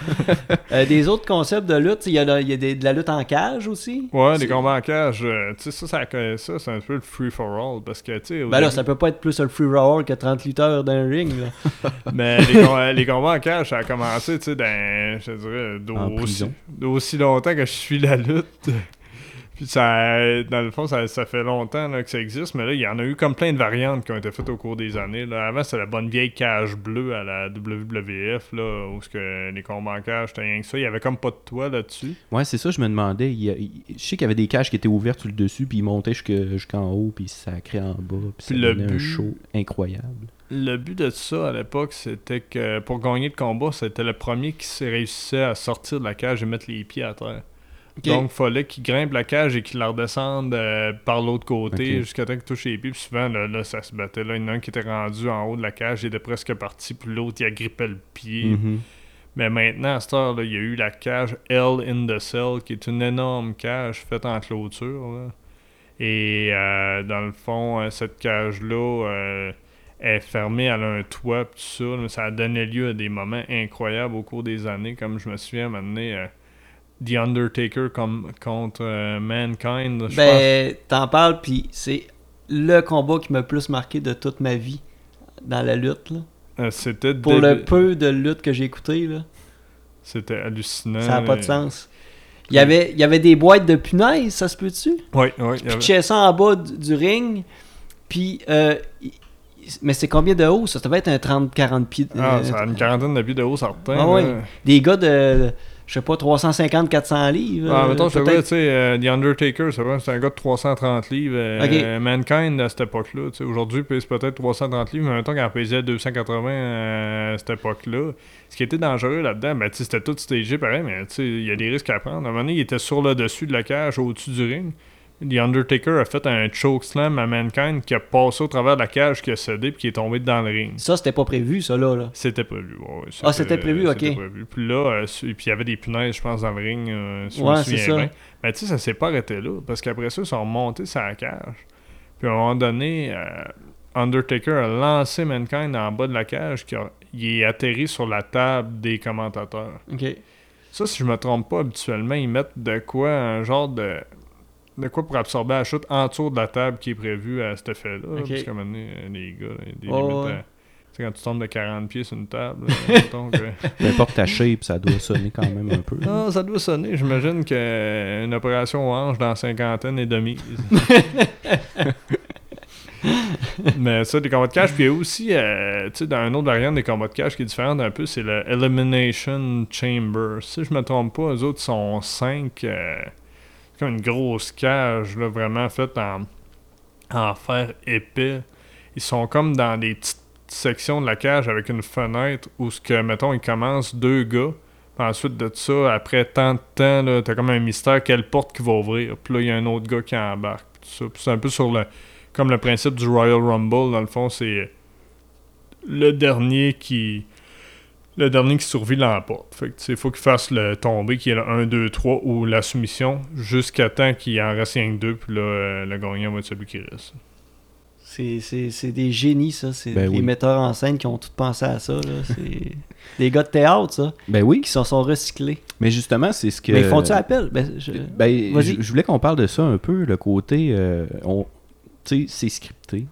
Euh, des autres concepts de lutte, il y a, y des- de la lutte en cage aussi? Ouais, les combats en cage, euh, tu sais, ça, ça, ça c'est un peu le free for all parce que, tu sais. Ben là, début- ça peut pas être plus un free roll que 30 lutteurs dans un ring. Là. Mais les, com- les combats en cage, ça a commencé, tu sais, dans, je dirais, aussi, longtemps que je suis la lutte. Puis ça, dans le fond, ça, ça fait longtemps là, que ça existe, mais là, il y en a eu comme plein de variantes qui ont été faites au cours des années. Là. Avant, c'était la bonne vieille cage bleue à la WWF, là, où ce que les combats en cage, c'était rien que ça. Il y avait comme pas de toit là-dessus. Ouais, c'est ça, je me demandais. il je sais qu'il y avait des cages qui étaient ouvertes sur le dessus, puis ils montaient jusque- jusqu'en haut, puis ça créait en bas, puis ça le donnait un but- show incroyable. Le but de ça à l'époque, c'était que pour gagner le combat, c'était le premier qui réussissait à sortir de la cage et mettre les pieds à terre. Donc, il fallait qu'il grimpe la cage et qu'il la redescende euh, par l'autre côté jusqu'à temps qu'il touche les pieds. Puis souvent, là, là, ça se battait. Là, il y en a un qui était rendu en haut de la cage, il était presque parti, puis l'autre, il agrippait le pied. Mhm. Mais maintenant, à cette heure, il y a eu la cage Hell in the Cell, qui est une énorme cage faite en clôture. là. Et euh, dans le fond, euh, cette cage-là euh, est fermée, elle a un toit, tout ça. là. Ça a donné lieu à des moments incroyables au cours des années. Comme je me souviens, maintenant, The Undertaker comme, contre euh, Mankind. je pense. Ben, t'en parles, puis c'est le combat qui m'a le plus marqué de toute ma vie dans la lutte. Là. Euh, C'était Pour le peu de lutte que j'ai écouté, là, C'était hallucinant. ça n'a pas de sens. Il y, avait, il y avait des boîtes de punaises, ça se peut-tu? Oui, oui. il y Puis avait- pitchait ça en bas du, du ring. Puis, euh, mais c'est combien de haut ça? Devait être un 30-40 pieds. Ah, euh, ça a une quarantaine de pieds de haut, certain. Ah là. Des gars de, je sais pas, 350-400 livres. Ah, mettons, je tu sais, euh, The Undertaker, c'est vrai, c'est un gars de 330 livres. euh, euh, Mankind, à cette époque-là, tu sais, aujourd'hui, il pèse peut-être 330 livres, mais mettons, quand il pesait 280 euh, à cette époque-là, ce qui était dangereux là-dedans, ben, c'était tout stagé pareil, mais tu sais, il y a des risques à prendre. À un moment donné, il était sur le dessus de la cage, au-dessus du ring. The Undertaker a fait un chokeslam à Mankind qui a passé au travers de la cage, qui a cédé, puis qui est tombé dans le ring. Ça, c'était pas prévu, ça, là. là. C'était prévu, ouais, Ah, c'était prévu, ok. c'était prévu. Puis là, euh, puis il y avait des punaises, je pense, dans le ring, euh, si Ouais, c'est ça. bien. Mais tu sais, ça s'est pas arrêté là, parce qu'après ça, ils sont remontés sur la cage. Puis à un moment donné, euh, Undertaker a lancé Mankind en bas de la cage, qui a- il est atterri sur la table des commentateurs. OK. Ça, si je me trompe pas, habituellement, ils mettent de quoi, un genre de... De quoi pour absorber la chute en dessous de la table qui est prévue à cet effet-là. là, Ok. Parce qu'à un moment donné, euh, les gars, des limites ouais. à- sais, quand tu tombes de 40 pieds sur une table, mettons que- Peu importe ta shape, ça doit sonner quand même un peu. Ah, ça doit sonner. J'imagine qu'une opération hanche dans cinquantaine est de mise. Mais ça, des combats de cash. Puis il y a aussi, euh, tu sais, dans une autre variante des combats de cash qui est différente un peu, c'est le Elimination Chamber. Si je me trompe pas, eux autres sont 5. c'est comme une grosse cage, là, vraiment faite en, en fer épais. Ils sont comme dans des petites sections de la cage avec une fenêtre où, ce que, mettons, il commence deux gars. Puis ensuite de ça, après tant de temps, t'as comme un mystère quelle porte qui va ouvrir. Puis là, il y a un autre gars qui embarque. c'est un peu sur le. Comme le principe du Royal Rumble, dans le fond, c'est le dernier qui. Le dernier qui survit l'emporte. Fait que, sais, faut qu'il fasse le tomber, qui est le 1, 2, 3 ou la soumission, jusqu'à temps qu'il en reste rien que deux, puis là, euh, le gagnant va être celui qui reste. C'est- C'est c'est des génies, ça. C'est Ben les oui. metteurs en scène qui ont tout pensé à ça. là. C'est des gars de théâtre, ça, Ben oui, qui s'en sont recyclés. mais justement, c'est ce que. Mais ils font-tu appel? Ben, je- Ben, Vas-y. je, je voulais qu'on parle de ça un peu, le côté. euh, on- tu sais, c'est scripté.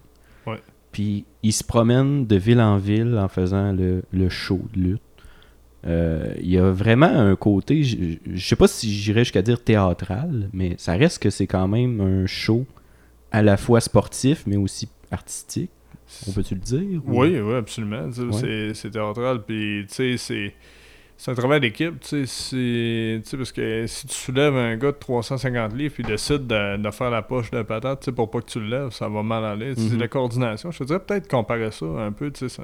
Puis ils se promènent de ville en ville en faisant le, le show de lutte. Euh, Il y a vraiment un côté, je, je sais pas si j'irais jusqu'à dire théâtral, mais ça reste que c'est quand même un show à la fois sportif, mais aussi artistique. On peut-tu le dire? ou- Oui, oui, absolument. Ouais. C'est théâtral. Puis, tu sais, c'est, c'est un travail d'équipe. Tu sais, c'est- tu sais, parce que si tu soulèves un gars de 350 livres puis décides de, de faire la poche de patate, tu sais, pour pas que tu le lèves, ça va mal aller. Tu sais, C'est Mhm. la coordination. Je te dirais peut-être comparer ça un peu, tu sais,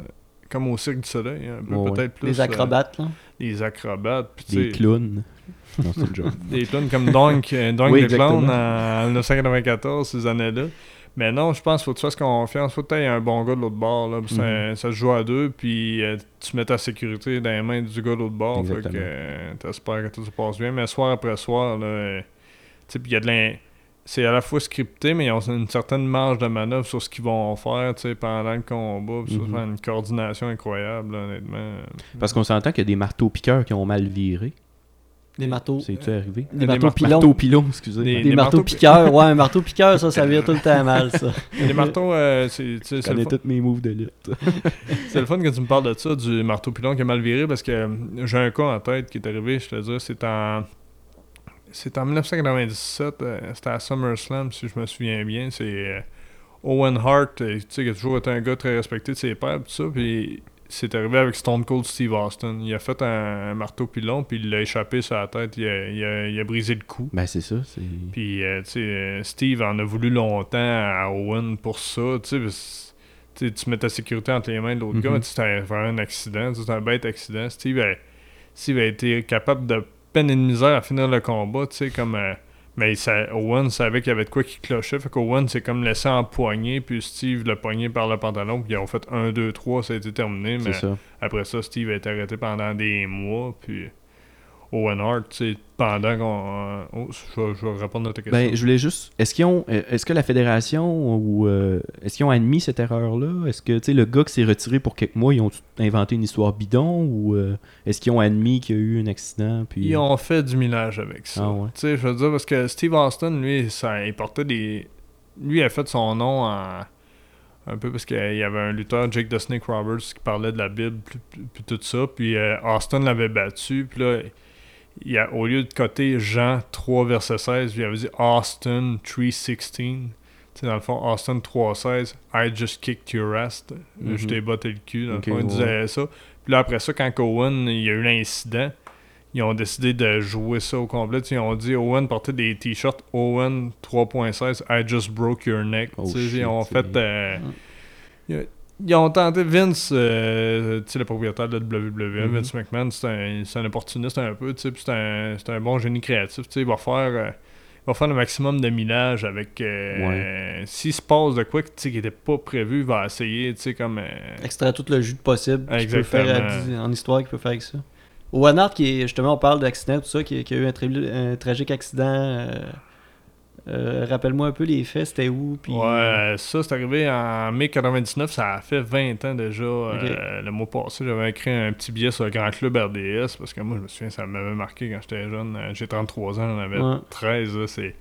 comme au Cirque du Soleil, un peu, ouais. peut-être plus. les euh, acrobates, là. les acrobates. Puis, tu Des clowns. Non, c'est des clowns comme Donk, euh, Donk Oui, the Clown exactement. en 1994, ces années-là. Mais non, je pense qu'il faut que tu fasses confiance. Faut que tu aies un bon gars de l'autre bord. Là, Mhm. ça, ça se joue à deux, puis euh, tu mets ta sécurité dans les mains du gars de l'autre bord. Fait que euh, t'espères que tout se passe bien. Mais soir après soir, là, euh, il y a de l'in- C'est à la fois scripté, mais ils ont une certaine marge de manœuvre sur ce qu'ils vont faire pendant le combat. Ça, fait une coordination incroyable, là, honnêtement. Parce qu'on s'entend qu'il y a des marteaux-piqueurs qui ont mal viré. Des marteaux. C'est-tu arrivé? Des Des marteaux mar- pilons. Marteaux-pilons, excusez. Des- Des, marteaux marteaux- piqueurs. Ouais, un marteau piqueur, ça, ça vire tout le temps mal, ça. Les marteaux, euh, c'est tu sais, Je c'est le connais fun- tous mes moves de lutte. C'est le fun que tu me parles de ça, du marteau pilon qui a mal viré, parce que euh, j'ai un cas en tête qui est arrivé, je te dis, c'est en. C'est en 1997, euh, c'était à SummerSlam, si je me souviens bien. C'est Owen Hart, tu sais, qui a toujours été un gars très respecté de ses pairs, tout ça, puis c'est arrivé avec Stone Cold Steve Austin. Il a fait un, un marteau pilon, puis il l'a échappé sur la tête, il a, il a- il a brisé le cou. Ben, c'est ça. C'est... Puis, euh, tu sais, euh, Steve en a voulu longtemps à Owen pour ça, tu sais, tu mets ta sécurité entre les mains de l'autre Mhm. gars, mais tu sais, c'était un- vraiment un accident, c'était un bête accident. Steve a, Steve a été capable de peine et de misère à finir le combat, tu sais, comme... euh, mais sa- Owen savait qu'il y avait de quoi qui clochait, fait qu'Owen s'est comme laissé empoigner, puis Steve l'a pogné par le pantalon, puis ils ont fait 1, 2, 3, ça a été terminé, mais ça. après ça, Steve a été arrêté pendant des mois, puis Owen Hart, tu sais, pendant qu'on... oh, je, vais, je vais répondre à ta question. Ben, je voulais juste. Est-ce qu'ils ont. euh, Est-ce que la fédération ou. euh, est-ce qu'ils ont admis cette erreur-là? Est-ce que, tu sais, le gars qui s'est retiré pour quelques mois, ils ont inventé une histoire bidon ou euh, est-ce qu'ils ont admis qu'il y a eu un accident puis... Ils ont fait du millage avec ça. Ah ouais. Tu sais, je veux dire, parce que Steve Austin, lui, ça, il portait des. Lui, il a fait son nom en. Un peu parce qu'il y avait un lutteur, Jake the Snake Roberts, qui parlait de la Bible, puis, puis- puis tout ça. Puis euh, Austin l'avait battu. Puis là, il a, au lieu de coter Jean 3, verset 16, il avait dit Austin 3.16. Tu sais, dans le fond, Austin 3.16, I just kicked your ass. Mhm. Je t'ai botté le cul. Dans Ok, le fond, il ouais. disait ça. Puis là, après ça, quand Owen, il y a eu l'incident, ils ont décidé de jouer ça au complet. Tu sais, Ils ont dit Owen portait des t-shirts Owen 3.16 I just broke your neck. Oh, shit, ils ont fait. euh, Mm. Ils, ont tenté Vince, euh, tu sais, le propriétaire de WWE, Mhm. Vince McMahon, c'est un, un opportuniste un peu, tu sais, c'est un, c'est un bon génie créatif. Tu sais, il va faire. euh, il va faire le maximum de millage avec. euh, S'il se passe de quoi qui n'était pas prévu, il va essayer, tu sais, comme. euh, Extraire tout le jus de possible qu'il peut faire à- en histoire qu'il peut faire avec ça. Hart, qui est, justement, on parle d'accident, tout ça, qui, qui a eu un, un tragique accident. Euh, Rappelle-moi un peu les faits, c'était où puis... Ouais, ça, c'est arrivé en mai 99, ça a fait 20 ans déjà. euh, le mois passé, j'avais écrit un petit billet sur le Grand Club RDS parce que moi, je me souviens, ça m'avait marqué quand j'étais jeune. Euh, J'ai 33 ans, j'en avais Ouais. 13. là, C'est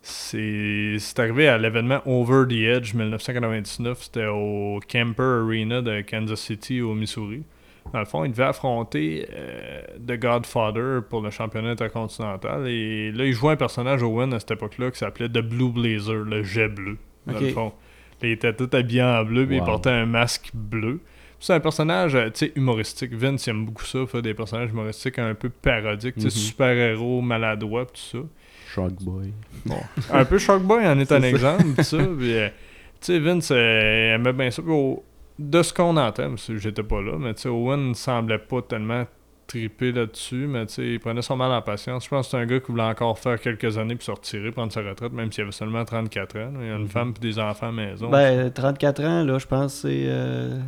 c'est c'est arrivé à l'événement Over the Edge 1999. C'était au Camper Arena de Kansas City, au Missouri. Dans le fond, il devait affronter euh, The Godfather pour le championnat intercontinental. Et là, il jouait un personnage Owen à cette époque-là qui s'appelait The Blue Blazer, le jet bleu. Dans le fond. Il était tout habillé en bleu, puis il portait un masque bleu. C'est un personnage, euh, tu sais, humoristique. Vince il aime beaucoup ça, faire des personnages humoristiques un peu parodiques, tu sais, Mhm. super-héros, maladroits, pis tout ça. Shark Boy. Un peu Shark Boy en est un ça. exemple, ça. Puis, euh, tu sais, Vince euh, aimait bien ça. Puis au- de ce qu'on entend, j'étais pas là, mais Owen semblait pas tellement triper là-dessus, mais il prenait son mal en patience. Je pense que c'est un gars qui voulait encore faire quelques années puis se retirer, prendre sa retraite, même s'il avait seulement 34 ans. là. Il y a une Mhm. femme puis des enfants à maison. Ben, 34 ans, là, je pense que c'est. euh,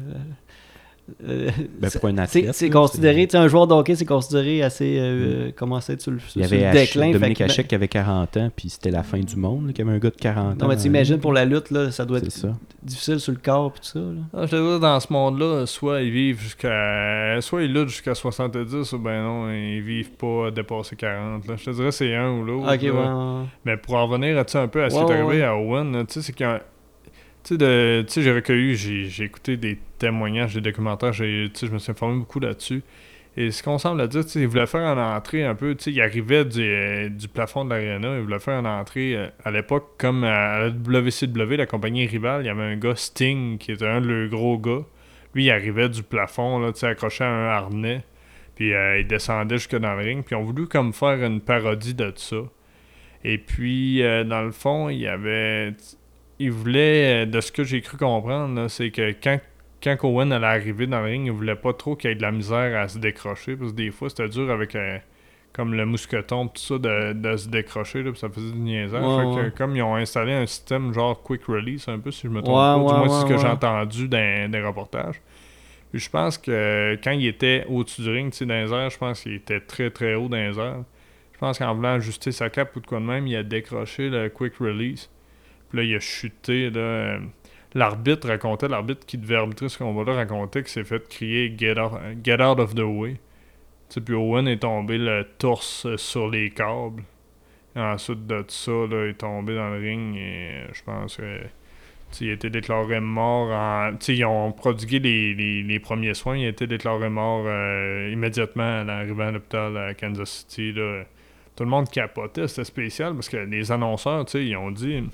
euh, Ben, c'est- pour un c'est athlète. c'est considéré, tu sais, un joueur de hockey, c'est considéré assez. euh, commencé sur le, Il y sur avait le déclin. Dominique que- Hachek qui avait 40 ans, puis c'était la fin du monde, y avait un gars de 40 ans. Non, mais t'imagines pour la lutte, là, ça doit être C'est ça. difficile sur le corps pis tout ça. Là. Ah, je te dis, dans ce monde-là, soit ils vivent jusqu'à. Soit ils luttent jusqu'à 70, ou ben non, ils vivent pas à dépasser 40. Là. Je te dirais c'est un ou l'autre. Ok, ouais. Mais pour en revenir à, tu sais, un peu à ce qui est arrivé à Owen, tu sais, c'est qu'il y a un- Tu sais, j'ai recueilli, j'ai écouté des témoignages, des documentaires, je me suis informé beaucoup là-dessus. Et ce qu'on semble à dire, il voulait faire une entrée un peu, il arrivait du, euh, du plafond de l'aréna, il voulait faire une entrée euh, à l'époque, comme à la WCW, la compagnie rivale, il y avait un gars, Sting, qui était un de leurs gros gars. Lui, il arrivait du plafond, là, accroché à un harnais, puis euh, il descendait jusque dans le ring, puis ont voulu comme faire une parodie de ça. Et puis, dans le fond, il y avait. Il voulait, euh, de ce que j'ai cru comprendre, c'est que quand, quand Owen allait arriver dans le ring, il voulait pas trop qu'il y ait de la misère à se décrocher, parce que des fois, c'était dur avec. euh, comme le mousqueton, tout ça, de, de se décrocher, là, puis ça faisait du niaisage. Ouais, Fait que, comme ils ont installé un système genre quick release, un peu, si je me trompe Ouais, pas, du moins c'est ce que j'ai entendu dans des reportages. Puis je pense que quand il était au-dessus du ring, tu sais, dans les airs, je pense qu'il était très très haut dans les airs. Je pense qu'en voulant ajuster sa cape ou de quoi de même, il a décroché le quick release. Puis là, il a chuté. Là, l'arbitre racontait, l'arbitre qui devait arbitrer ce combat-là racontait qu'il s'est fait crier get out, get out of the way. Tu sais, puis Owen est tombé le torse sur les câbles. Ensuite de ça, là, il est tombé dans le ring et euh, je pense que il a été déclaré mort en. tu sais, ils ont prodigué les, les- premiers soins. Il a été déclaré mort euh, immédiatement à l'arrivée à l'hôpital à Kansas City. là. Tout le monde capotait, c'était spécial parce que les annonceurs, ils ont dit.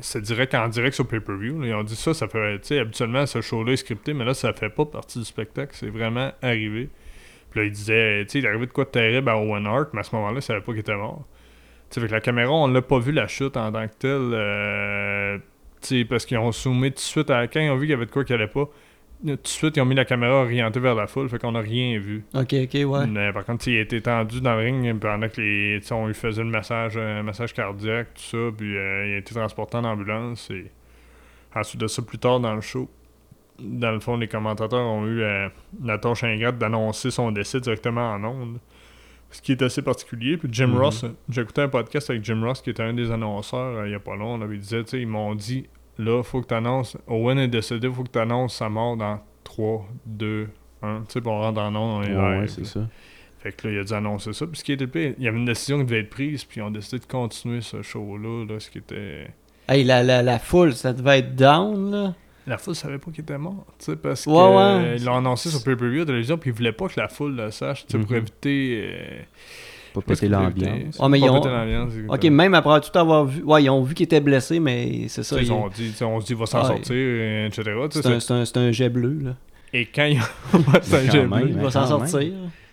C'est direct en direct sur pay-per-view. Ils ont dit ça, ça fait. Habituellement, ce show-là est scripté, mais là, ça fait pas partie du spectacle. C'est vraiment arrivé. Puis là, il disait, tu sais, il est arrivé de quoi de terrible à Owen Hart, mais à ce moment-là, il savait pas qu'il était mort. Tu sais, la caméra, on l'a pas vu la chute en tant que telle. euh, tu sais, parce qu'ils ont zoomé tout de suite à quand ils ont vu qu'il y avait de quoi qui allait pas. Tout de suite, ils ont mis la caméra orientée vers la foule, fait qu'on a rien vu. Ok, ok, ouais. Mais par contre, il été tendu dans le ring pendant que les, on lui faisait le massage, un massage cardiaque, tout ça, puis euh, il a été transporté en ambulance. Et ensuite de ça, plus tard dans le show, dans le fond, les commentateurs ont eu euh, la tâche ingrate d'annoncer son décès directement en ondes. Ce qui est assez particulier. Puis Jim Mhm. Ross, j'ai écouté un podcast avec Jim Ross, qui était un des annonceurs euh, il y a pas long. Là, il disait, tu sais, ils m'ont dit, là, faut que tu annonces, Owen est décédé, faut que tu annonces sa mort dans 3, 2, 1. Tu sais, pour on rentre en ondes, on est Ouais, ouais, c'est ça. Fait que là, il a dû annoncer ça. Puis ce qui était le pire, il y avait une décision qui devait être prise, puis ils ont décidé de continuer ce show-là, là, ce qui était... Hey, la, la, la foule, ça devait être down, là. La foule savait pas qu'il était mort, tu sais, parce Ouais, que ouais. ils l'ont annoncé sur pay-per-view à la télévision, puis ils voulaient pas que la foule le sache, tu sais, pour Mhm. éviter... euh, Pas pour l'ambiance. éviter- Ouais, mais ils ont- l'ambiance, Ok, même après tout avoir vu. Ouais, ils ont vu qu'il était blessé, mais c'est ça. Il- Ils ont dit, on se dit, il va s'en Ouais. sortir, etc. C'est un, c'est un, c'est un jet bleu, là. Et quand ils ont... C'est un jet même. bleu. Il mais va s'en sortir.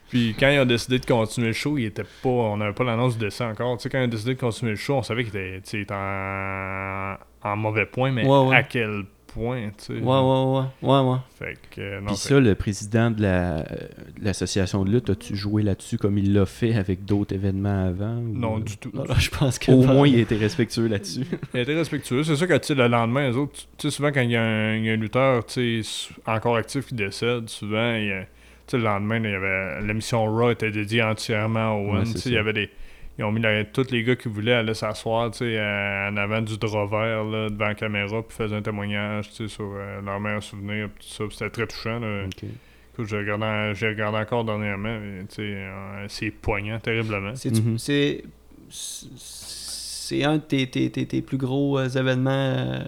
Puis quand ils ont décidé de continuer le show, il était pas. On n'avait pas l'annonce du décès encore. Tu sais, quand ils ont décidé de continuer le show, on savait qu'il était, il en... en mauvais point, mais Ouais, ouais. à quel point, tu sais. Ouais, ouais, ouais. Ouais, ouais. Fait que, euh, non, Puis fait- ça, le président de la- de l'association de lutte, as-tu joué là-dessus comme il l'a fait avec d'autres événements avant? ou- Non, du tout. Là, là, je pense que. Au moins, il a été respectueux là-dessus. Il était respectueux. C'est sûr que, tu sais, le lendemain, les autres, tu sais, souvent, quand il y, a un, il y a un lutteur, tu sais, s- encore actif qui décède, souvent, il y a- tu sais, le lendemain, il y avait... l'émission Raw était dédiée entièrement à Owen. Ouais, il y avait des... Ils ont mis la- tous les gars qui voulaient aller s'asseoir, tu sais, en avant du drap vert, là, devant la caméra, puis faisaient un témoignage, tu sais, sur euh, leurs meilleurs souvenirs, puis tout ça. C'était très touchant, là. Ok. Écoute, j'ai regardé, j'ai regardé encore dernièrement, mais, tu sais, euh, c'est poignant, terriblement. C'est. Mhm. C'est. c'est un de tes, tes, tes, tes plus gros euh, événements euh,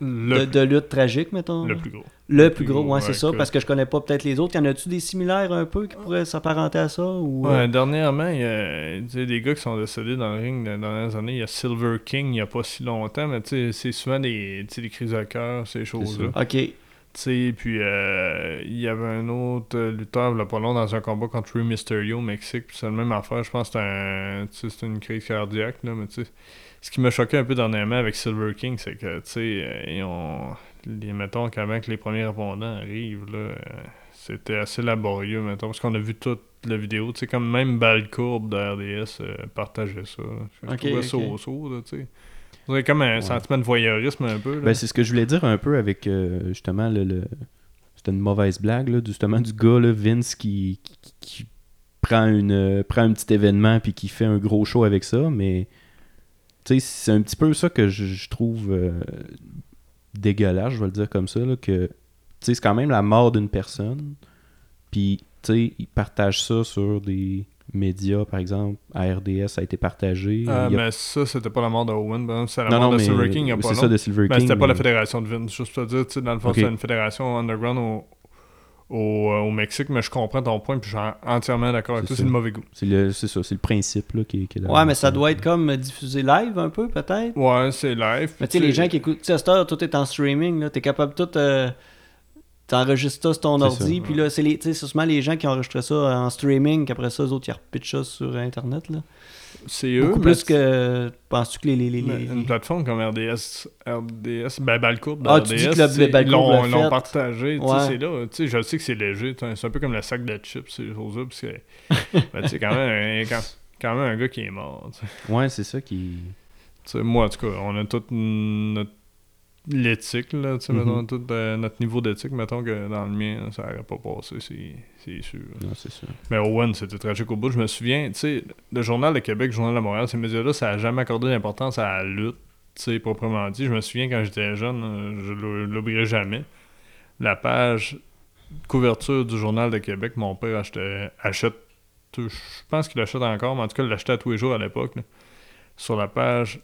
de, de lutte tragique, mettons. le plus gros. Le plus gros, ouais, ouais, c'est ça, parce que je connais pas peut-être les autres. Y en a-tu des similaires un peu qui pourraient s'apparenter à ça ou euh, Ouais, dernièrement, il y a des gars qui sont décédés dans le ring dans les dernières années. Il y a Silver King il n'y a pas si longtemps, mais tu sais, c'est souvent des, tu sais, des crises de cœur, ces choses-là. Ok. Tu sais, puis euh, il y avait un autre lutteur, il y a pas long, dans un combat contre Rey Mysterio au Mexique, puis c'est la même affaire. Je pense que c'était un- une crise cardiaque, là, mais tu sais. Ce qui m'a choqué un peu dernièrement avec Silver King, c'est que, tu sais, euh, ils ont. Les, mettons qu'avant que les premiers répondants arrivent, là, euh, c'était assez laborieux, mettons, parce qu'on a vu toute la vidéo, tu sais, comme même Balcourbe de RDS euh, partageait ça. Je Ok, trouvais ça au tu sais. Dirait comme un Ouais. sentiment de voyeurisme un peu. Là. Ben, c'est ce que je voulais dire un peu avec euh, justement le. le- C'était une mauvaise blague, là, justement, du gars, là, Vince, qui, qui, qui prend, une, euh, prend un petit événement puis qui fait un gros show avec ça, mais. C'est un petit peu ça que je, je trouve euh, dégueulasse, je vais le dire comme ça, là, que. C'est quand même la mort d'une personne, puis, ils partagent ça sur des médias, par exemple, à RDS, a été partagé. A- mais ça, c'était pas la mort de Owen, exemple, c'est la non, mort non, de mais Silver King il y a pas c'est ça de Silver Ben, King. c'était pas la mais- fédération de Vince, juste pour te dire, dans le fond, c'était une fédération underground au, au, euh, au Mexique, mais je comprends ton point, puis je suis entièrement d'accord avec C'est toi, c'est le mauvais goût. C'est le- c'est ça, c'est le principe là, qui, est- qui est Ouais, mais ça doit être comme diffusé live un peu, peut-être. Ouais, c'est live. Mais tu sais, les gens qui écoutent, tu sais, à cette heure, tout est en streaming, là. T'es capable de tout. euh, T'enregistres ça sur ton ordi, ça. puis là, c'est les, tu sais, c'est souvent les gens qui enregistrent ça en streaming, qu'après ça, eux autres, ils repitchent ça sur Internet, là. C'est eux, Beaucoup plus que. Penses-tu que les. les, les, les- Une plateforme comme RDS, RDS ben Balcourbe de Ah, RDS, tu dis que le- l'ont l'ont partagé, Ouais. c'est là, je sais que c'est léger, c'est un peu comme le sac de chips, ces choses-là, parce que, ben, tu sais, quand même, un- quand, quand même un gars qui est mort, tu sais. Ouais, c'est ça qui. Tu sais, moi, en tout cas, on a toute notre l'éthique, là, tu sais, Mhm. mettons, tout euh, notre niveau d'éthique, mettons que dans le mien, ça n'aurait pas passé, c'est, c'est sûr. Non, c'est ça. Mais Owen, c'était tragique au bout. Je me souviens, tu sais, le Journal de Québec, le Journal de Montréal, ces médias-là, ça n'a jamais accordé d'importance à la lutte, tu sais, proprement dit. Je me souviens quand j'étais jeune, euh, je l'ou- l'oublierai jamais, la page couverture du Journal de Québec, mon père achetait, achète, je pense qu'il achète encore, mais en tout cas, il l'achetait à tous les jours à l'époque. Sur la page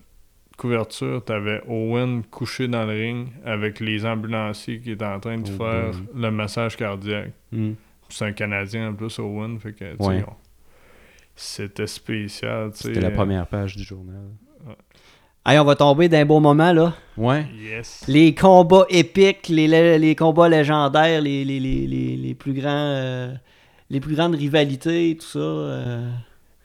couverture, t'avais Owen couché dans le ring avec les ambulanciers qui étaient en train de Oh faire boy. le massage cardiaque. Hmm. C'est un Canadien en plus, Owen. Fait que, Ouais. on- C'était spécial. C'était la première page du journal. Hey, on va tomber d'un beau moment, là. Ouais. Yes. Les combats épiques, les, les, les combats légendaires, les, les, les, les, les plus grands. euh, les plus grandes rivalités, tout ça. euh.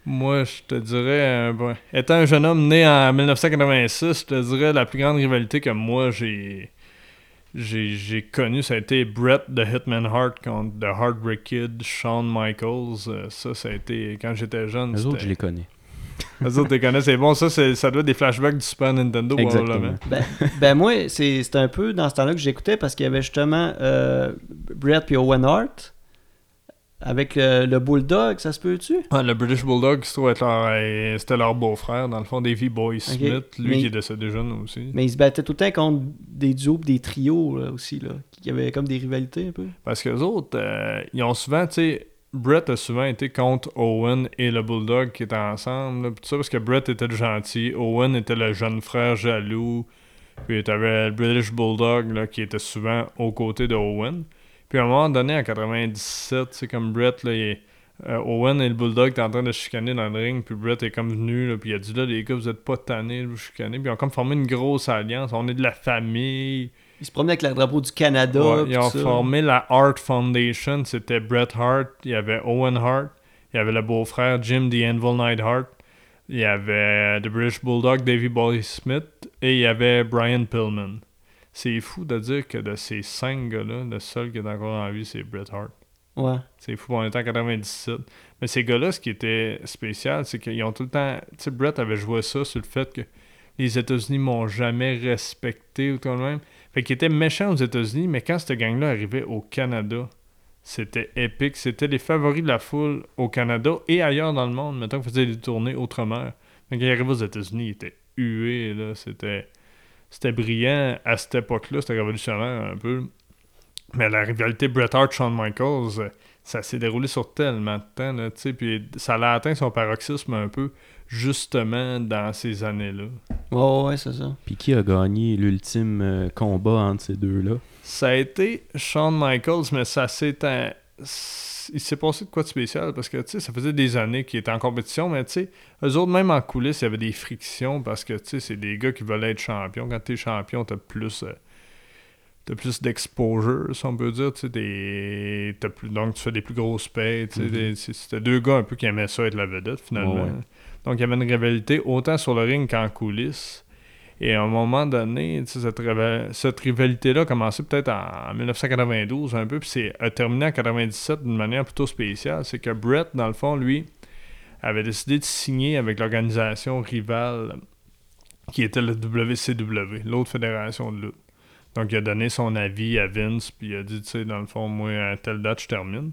Moi, je te dirais, euh, bon, étant un jeune homme né en 1986, je te dirais la plus grande rivalité que moi j'ai j'ai j'ai connue, ça a été Brett de Hitman Hart contre The Heartbreak Kid, Shawn Michaels. Euh, ça, ça a été quand j'étais jeune. Les autres, je les connais. Eux autres, tu les connais, c'est bon. Ça, c'est- ça doit être des flashbacks du Super Nintendo, probablement. Ben, ben moi, c'est c'était un peu dans ce temps-là que j'écoutais parce qu'il y avait justement euh, Brett puis Owen Hart avec le, le Bulldog, ça se peut-tu? Ouais, le British Bulldog, euh, c'était leur beau-frère, dans le fond, Davy Boy Smith, lui Mais- qui est décédé jeune aussi. Mais ils se battaient tout le temps contre des duos des trios là, aussi, là. Il y avait comme des rivalités un peu. Parce que les autres, euh, ils ont souvent, tu sais, Brett a souvent été contre Owen et le Bulldog qui étaient ensemble. là, tout ça parce que Brett était le gentil, Owen était le jeune frère jaloux. Puis t'avais le British Bulldog là, qui était souvent aux côtés de Owen. Puis à un moment donné, en 97, c'est comme Brett, là, il est- euh, Owen et le Bulldog étaient en train de chicaner dans le ring. Puis Brett est comme venu, là, puis il a dit là, les gars, vous êtes pas tannés de vous chicaner. Puis ils ont comme formé une grosse alliance. On est de la famille. Ils se promenaient avec le drapeau du Canada. Ouais, ils ont ça. formé la Hart Foundation. C'était Bret Hart, il y avait Owen Hart, il y avait le beau-frère Jim The Anvil Knight Hart, il y avait The British Bulldog Davy Boy Smith et il y avait Brian Pillman. C'est fou de dire que de ces cinq gars-là, le seul qui est encore en vie, c'est Bret Hart. Ouais. C'est fou, on était en 97. Mais ces gars-là, ce qui était spécial, c'est qu'ils ont tout le temps. Tu sais, Brett avait joué ça sur le fait que les États-Unis m'ont jamais respecté ou tout de même. Fait qu'ils étaient méchants aux États-Unis, mais quand cette gang-là arrivait au Canada, c'était épique. C'était les favoris de la foule au Canada et ailleurs dans le monde. Maintenant qu'ils faisaient des tournées outre-mer. Quand ils arrivaient aux États-Unis, ils étaient hués, là. C'était. C'était brillant à cette époque-là, c'était révolutionnaire un peu. Mais la rivalité Bret Hart-Shawn Michaels, ça s'est déroulé sur tellement de temps, là, tu sais, puis ça a atteint son paroxysme un peu, justement, dans ces années-là. Ouais, ouais, c'est ça. Puis qui a gagné l'ultime euh, combat entre ces deux-là? Ça a été Shawn Michaels, mais ça s'est... Il s'est passé de quoi de spécial, parce que, tu sais, ça faisait des années qu'il était en compétition, mais, tu sais, eux autres, même en coulisses, il y avait des frictions, parce que, tu sais, c'est des gars qui veulent être champions. Quand t'es champion, t'as plus... euh, T'as plus d'exposure, si on peut dire. Tu sais, des- t'as plus... Donc, tu fais des plus grosses payes. Mhm. des- c'est- C'était deux gars un peu qui aimaient ça être la vedette, finalement. Ouais. Donc, il y avait une rivalité autant sur le ring qu'en coulisses. Et à un moment donné, cette, riva- cette rivalité-là a commencé peut-être en 1992 un peu, puis c'est terminé en 97 d'une manière plutôt spéciale. C'est que Brett, dans le fond, lui, avait décidé de signer avec l'organisation rivale qui était le WCW, l'autre fédération de lutte. Donc, il a donné son avis à Vince, puis il a dit, tu sais, dans le fond, moi, à telle date, je termine.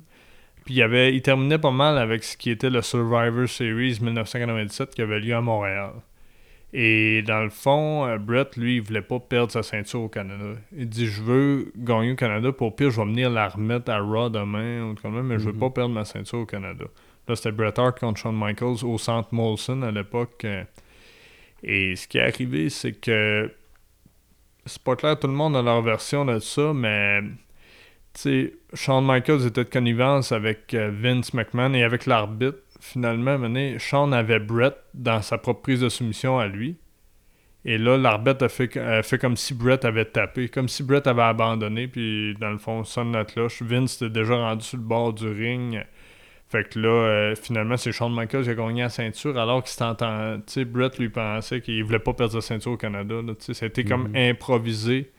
Puis il, avait, il terminait pas mal avec ce qui était le Survivor Series 1997 qui avait lieu à Montréal. Et dans le fond, euh, Brett, lui, il voulait pas perdre sa ceinture au Canada. Il dit Je veux gagner au Canada, pour pire, je vais venir la remettre à Raw demain, ou quand même, mais je veux Mhm. pas perdre ma ceinture au Canada. Là, c'était Bret Hart contre Shawn Michaels au centre Molson à l'époque. euh, Et ce qui est arrivé, c'est que c'est pas clair, tout le monde a leur version de ça, mais tu sais, Shawn Michaels était de connivence avec euh, Vince McMahon et avec l'arbitre. Finalement, donné, Shawn avait Brett dans sa propre prise de soumission à lui. Et là, l'arbitre a fait, a fait comme si Brett avait tapé, comme si Brett avait abandonné, puis dans le fond, sonne la cloche. Vince était déjà rendu sur le bord du ring. Fait que là, euh, finalement, c'est Shawn Michaels qui a gagné la ceinture, alors qu'il s'était entendu. Tu sais, Brett lui pensait qu'il voulait pas perdre sa ceinture au Canada. ça a été comme Mhm. improvisé,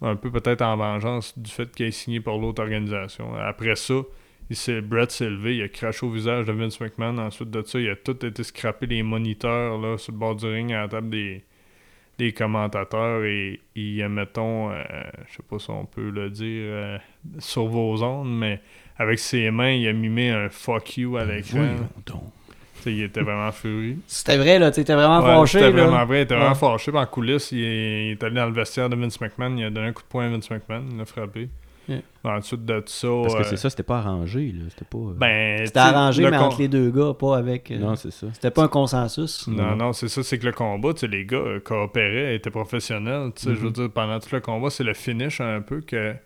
un peu peut-être en vengeance du fait qu'il ait signé pour l'autre organisation. Après ça, il s'est, Brett s'est levé, il a craché au visage de Vince McMahon. Ensuite de ça, il a tout été scrappé les moniteurs là, sur le bord du ring à la table des, des commentateurs et il, mettons, euh, je sais pas si on peut le dire euh, sur vos ondes, mais avec ses mains, il a mimé un fuck you à l'écran. Tu sais, il était vraiment furieux. C'était vrai, là, tu étais vraiment Ouais, fâché, C'était vraiment vrai, il était vraiment fâché. En coulisses, il est, il est allé dans le vestiaire de Vince McMahon, il a donné un coup de poing à Vince McMahon, il l'a frappé. Yeah. Ensuite de ça. Parce que euh, c'est ça, c'était pas arrangé. Là. C'était pas. euh, Ben, C'était arrangé, le mais con- entre les deux gars, pas avec... euh, Non, c'est ça. C'était pas un consensus. Non, non, c'est ça, c'est que le combat, tu sais, les gars euh, coopéraient, étaient professionnels. Tu sais, je veux Mhm. dire, pendant tout le combat, c'est le finish un peu que. Tu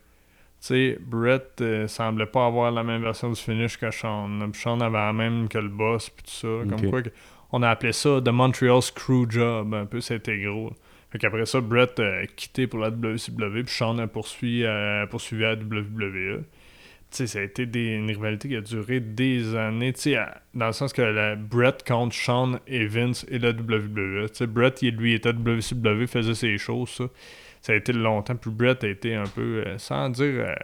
sais, Brett euh, semblait pas avoir la même version du finish que Sean. Sean avait la même que le boss, puis tout ça. Comme quoi, que- on a appelé ça The Montreal Screw Job, un peu, c'était gros. Fait qu'après ça, Brett a quitté pour la WCW, puis Sean a poursuivi, euh, poursuivi à la WWE. Ça a été des- une rivalité qui a duré des années, dans le sens que la, Brett contre Sean et Vince et la WWE. Brett, il, lui, était à WCW, faisait ses choses, ça. Ça a été longtemps, puis Brett a été un peu, euh, sans dire... euh,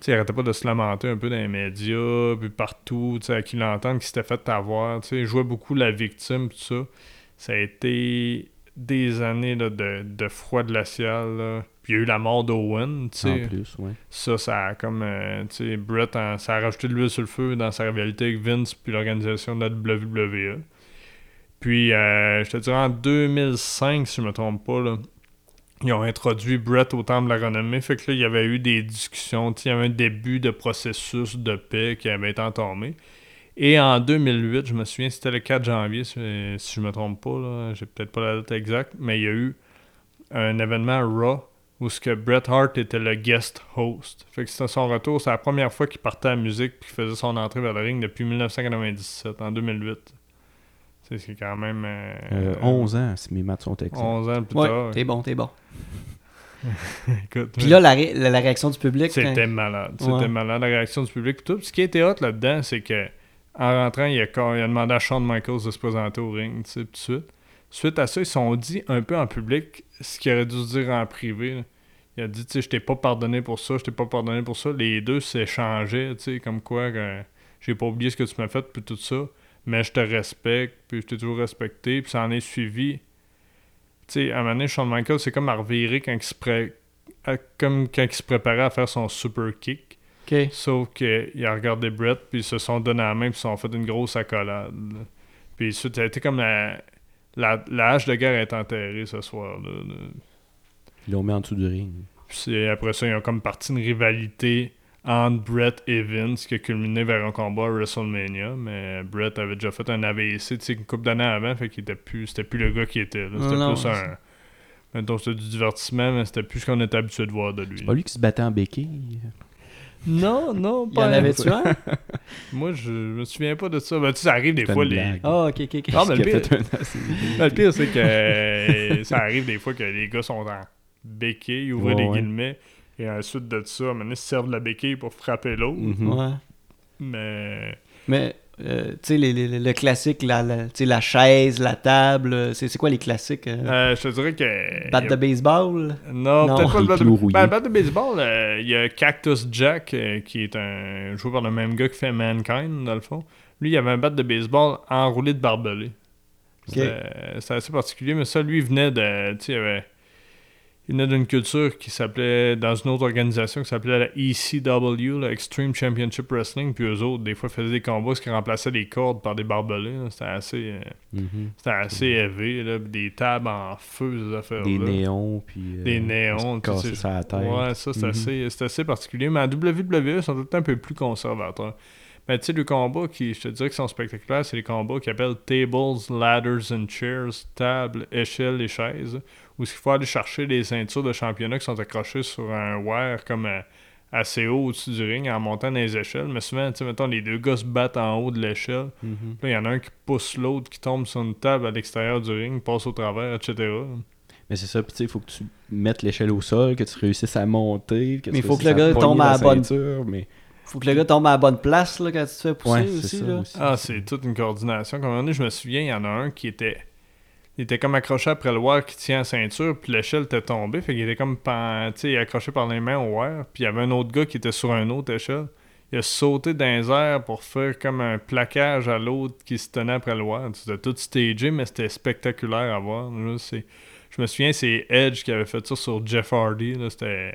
tu sais, il arrêtait pas de se lamenter un peu dans les médias, puis partout, tu sais, à qui l'entendre, qui s'était fait avoir. Tu sais, il jouait beaucoup la victime, tout ça. Ça a été des années là, de, de froid glacial. là. Puis il y a eu la mort d'Owen, tu En sais. plus, ouais. Ça, ça a comme. euh, tu sais, Brett, en- ça a rajouté de l'huile sur le feu dans sa rivalité avec Vince puis l'organisation de la WWE. Puis, euh, je te dirais, en 2005, si je me trompe pas, là, ils ont introduit Brett au Temple de la Renommée. Fait que là, il y avait eu des discussions. tu sais, Il y avait un début de processus de paix qui avait été entamé. Et en 2008, je me souviens, c'était le 4 janvier, si, si je me trompe pas, là, j'ai peut-être pas la date exacte, mais il y a eu un événement Raw où ce que Bret Hart était le guest host. Fait que c'était son retour, c'est la première fois qu'il partait à la musique puis qu'il faisait son entrée vers le ring depuis 1997, en 2008. Tu sais, C'est quand même euh, Euh, 11 ans, si mes maths sont exactes. 11 ans plus Ouais, tard. t'es bon, t'es bon. Écoute, Puis là, la, ré- la, la réaction du public... C'était quand- malade. C'était Ouais. malade, la réaction du public. tout. Puis ce qui était hot là-dedans, c'est que en rentrant, il a, il a demandé à Shawn Michaels de se présenter au ring, tu sais, tout de suite. Suite à ça, ils se sont dit un peu en public ce qu'il aurait dû se dire en privé. Il a dit, tu sais, je t'ai pas pardonné pour ça, je t'ai pas pardonné pour ça. Les deux s'échangeaient, tu sais, comme quoi que j'ai pas oublié ce que tu m'as fait, puis tout ça. Mais je te respecte, puis je t'ai toujours respecté, puis ça en est suivi. Tu sais, à un moment donné, Shawn Michaels, c'est comme à revirer quand il se pré- comme quand il se préparait à faire son super kick. Sauf qu'il a regardé Brett, puis ils se sont donné la main, puis ils se sont fait une grosse accolade. Puis ça a été comme la, la, la hache de guerre est enterrée ce soir-là. là. Ils l'ont mis en dessous du ring. Puis après ça, ils ont comme parti une rivalité entre Brett et Vince qui a culminé vers un combat à WrestleMania. Mais Brett avait déjà fait un AVC une couple d'années avant, fait qu'il était plus. C'était plus le gars qui était. là. C'était Non, plus non, un. Mettons, c'était du divertissement, mais c'était plus ce qu'on était habitué de voir de lui. C'est pas lui qui se battait en béquille. Non, non, Il y en avait-tu un? Moi, je me souviens pas de ça. Ben, tu sais, ça arrive des fois. Les... Ah, ok, ok, ok. Ah, mais Qui le pire, le pire, c'est que euh, ça arrive des fois que les gars sont en béquille, ouvrez Ouais, les ouais. guillemets, et ensuite de ça, maintenant, ils se servent de la béquille pour frapper l'autre. Mhm. Ouais. Mais. Mais, euh, tu sais, les- les- le classique, la, la, chaise, la table, euh, c'est c'est quoi les classiques? euh? euh, je te dirais que. Y de a- baseball? Non, Non. peut-être pas le bat de... Ben, le bat de baseball. euh, Il y a Cactus Jack, euh, qui est un joué par le même gars qui fait Mankind, dans le fond. Lui, il avait un bat de baseball enroulé de barbelé. C'était assez particulier, mais ça, lui, il venait de. Tu sais, il venait d'une culture qui s'appelait, dans une autre organisation qui s'appelait la ECW, la Extreme Championship Wrestling, puis eux autres, des fois, faisaient des combats qui remplaçaient les cordes par des barbelés. là. C'était assez, euh, Mhm. c'était assez élevé, là, puis des tables en feu, ces affaires Des néons, puis. euh, Des néons, tête. Ouais, ça, c'est Mhm. assez, c'est assez particulier. Mais à WWE, ils sont tout le temps un peu plus conservateurs. Mais tu sais, le combat qui, je te dirais, qui sont spectaculaires, c'est les combats qu'ils appellent Tables, Ladders and Chairs, tables, échelles et chaises, où il faut aller chercher des ceintures de championnat qui sont accrochées sur un wire comme euh, assez haut au-dessus du ring en montant dans les échelles. Mais souvent, tu sais, mettons, les deux gars se battent en haut de l'échelle. Mhm. Puis Là, il y en a un qui pousse l'autre, qui tombe sur une table à l'extérieur du ring, passe au travers, etc. Mais c'est ça, puis tu sais, il faut que tu mettes l'échelle au sol, que tu réussisses à monter. Que Mais tu il faut que réussisses le gars tombe à la bonne- ceinture, mais... Faut que le gars tombe à la bonne place là, quand tu te fais pousser Ouais, aussi. ça là. aussi. Ah, c'est toute une coordination. Comme un donné, je me souviens, il y en a un qui était. Il était comme accroché après le wire qui tient la ceinture, puis l'échelle était tombée. Fait qu'il était comme sais, accroché par les mains au wire. Puis il y avait un autre gars qui était sur une autre échelle. Il a sauté dans les airs pour faire comme un plaquage à l'autre qui se tenait après le wire. C'était tout stagé, mais c'était spectaculaire à voir. Là, je me souviens, c'est Edge qui avait fait ça sur Jeff Hardy. là, C'était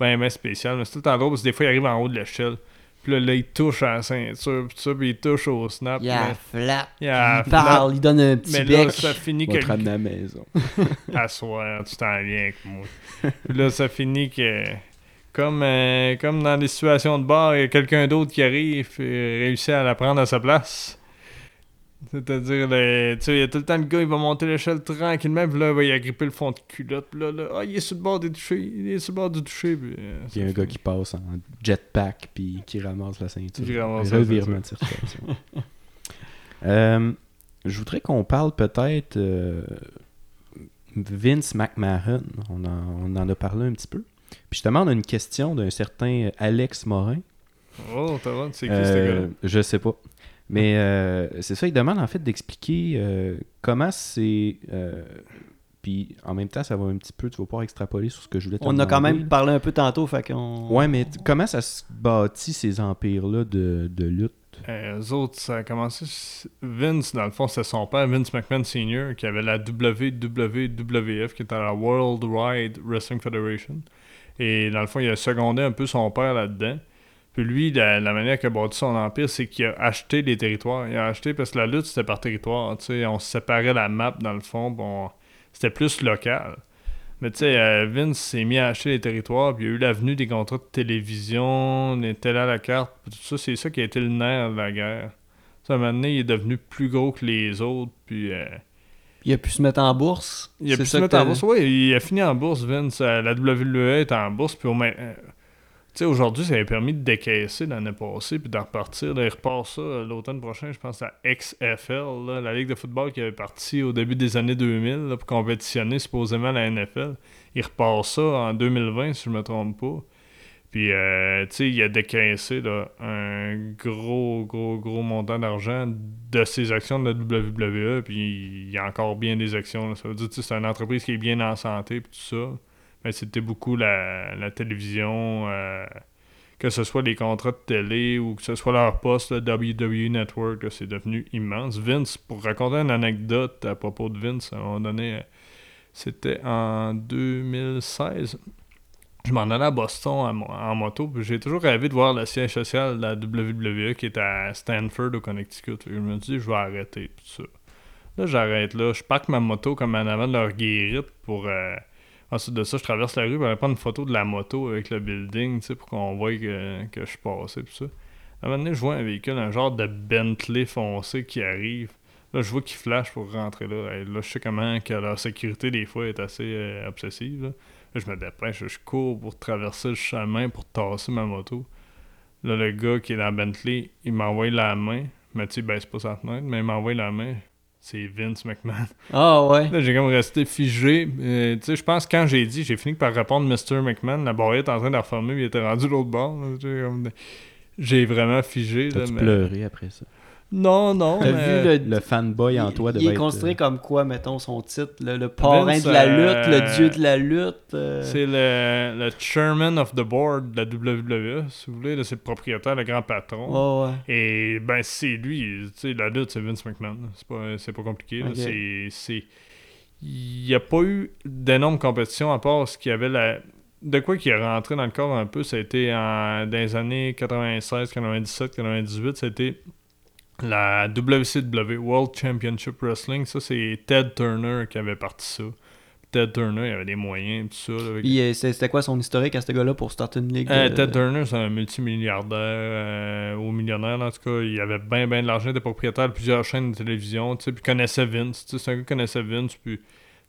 ben, ben spécial. Mais c'est tout le temps drôle parce que des fois, il arrive en haut de l'échelle. Puis là, là, il touche à la ceinture, puis ça, puis il touche au snap. Il y a mais- flap. il y a Il parle, il donne un petit mais là, bec. ça finit On va que te ramener à la maison. à soir, tu t'en viens avec moi. Puis là, ça finit que, comme, euh, comme dans des situations de bar, il y a quelqu'un d'autre qui arrive et réussit à la prendre à sa place. C'est-à-dire, le- tu sais, il y a tout le temps le gars, il va monter l'échelle tranquillement, puis là, il va y agripper le fond de culotte, puis là, là, ah, il est sur le bord du toucher, il est sur le bord du toucher, puis... euh, Il y a un gars qui passe en jetpack puis qui ramasse la ceinture. Qui ramasse Un la revirement de situation. Euh, je voudrais qu'on parle peut-être euh, Vince McMahon. On en, on en a parlé un petit peu. Puis justement, on a une question d'un certain Alex Morin. Oh, t'as c'est qui ce Euh, gars-là? je sais pas. Mais euh, c'est ça, il demande en fait d'expliquer euh, comment c'est. euh, puis en même temps, ça va un petit peu, tu vas pouvoir extrapoler sur ce que je voulais te On a quand même parlé un peu tantôt, fait qu'on... Ouais, mais t- comment ça se bâtit ces empires-là de, de lutte? Euh, eux autres, ça a commencé. Vince, dans le fond, c'est son père, Vince McMahon Sr., qui avait la WWF, qui était la World Wide Wrestling Federation. Et dans le fond, il a secondé un peu son père là-dedans. Puis lui, la, la manière qu'il a bâti son empire, c'est qu'il a acheté des territoires. Il a acheté parce que la lutte, c'était par territoire. Tu sais, on séparait la map, dans le fond. Bon, c'était plus local. Mais tu sais, euh, Vince s'est mis à acheter les territoires, puis il y a eu l'avenue des contrats de télévision, les télé à la carte, tout ça, c'est ça qui a été le nerf de la guerre. Sais, à un moment donné, il est devenu plus gros que les autres, puis euh, Il a pu se mettre en bourse. il a pu se ça mettre en bourse. Oui, il a fini en bourse, Vince. Euh, La WWE est en bourse, puis au tu sais, aujourd'hui, ça avait permis de décaisser l'année passée, puis de repartir. Il repart ça euh, l'automne prochain, je pense, à XFL, la ligue de football qui avait parti au début des années 2000 là, pour compétitionner supposément la NFL. Il repart ça en 2020, si je me trompe pas. Puis, euh, tu sais, il a décaissé là, un gros, gros, gros montant d'argent de ses actions de la WWE. Puis, il y a encore bien des actions. Ça veut dire tu c'est une entreprise qui est bien en santé, puis tout ça. Mais c'était beaucoup la, la télévision, euh, que ce soit les contrats de télé ou que ce soit leur poste, le WWE Network, c'est devenu immense. Vince, pour raconter une anecdote à propos de Vince, à un moment donné, euh, c'était en 2016 je m'en allais à Boston en, en moto, puis j'ai toujours rêvé de voir le siège social de la WWE qui est à Stanford au Connecticut. Je me dis, je vais arrêter tout ça. Là, j'arrête là. Je parque ma moto comme en avant de leur guérite pour euh, Ensuite de ça, je traverse la rue pour aller prendre une photo de la moto avec le building, pour qu'on voie que, que je suis passé, tout ça. À un moment donné, je vois un véhicule, un genre de Bentley foncé qui arrive. Là, je vois qu'il flash pour rentrer là. Là, je sais comment que la sécurité, des fois, est assez euh, obsessive. Là. Je me dépêche, je cours pour traverser le chemin pour tasser ma moto. Là, le gars qui est dans Bentley, il m'envoie la main. Mais tu sais, il baisse pas sa fenêtre, mais il m'envoie la main. C'est Vince McMahon. Ah ouais. Là, j'ai comme resté figé. Euh, tu sais, je pense que quand j'ai dit, j'ai fini par répondre Mr. McMahon, la barrière était en train de refermer, puis il était rendu de l'autre bord. là. J'ai vraiment figé. T'as-tu mais- pleuré après ça? Non, non. T'as mais- vu le, Le fanboy en toi devait il est être, euh, comme quoi, mettons, son titre Le, le parrain Vince, de la euh, lutte, le dieu de la lutte euh, C'est le, le chairman of the board de la WWE, si vous voulez. C'est le propriétaire, le grand patron. Ouais, ouais. Et ben, c'est lui. Tu sais, la lutte, c'est Vince McMahon. C'est pas, c'est pas compliqué. là. Ok. C'est. c'est- Il n'y a pas eu d'énormes compétitions à part ce qu'il y avait la. De quoi qui est rentré dans le corps un peu, ça a été en, dans les années 96, 97, 98, c'était la WCW, World Championship Wrestling. Ça, c'est Ted Turner qui avait parti ça. Ted Turner, il avait des moyens, tout ça. là, Puis, euh, c'était quoi son historique à ce gars-là pour starter une ligue euh, de- Ted Turner, c'est un multimilliardaire euh, ou millionnaire, en tout cas. Il avait bien, bien de l'argent, il était propriétaire de plusieurs chaînes de télévision, tu sais, puis connaissait Vince. Tu sais, c'est un gars qui connaissait Vince, puis,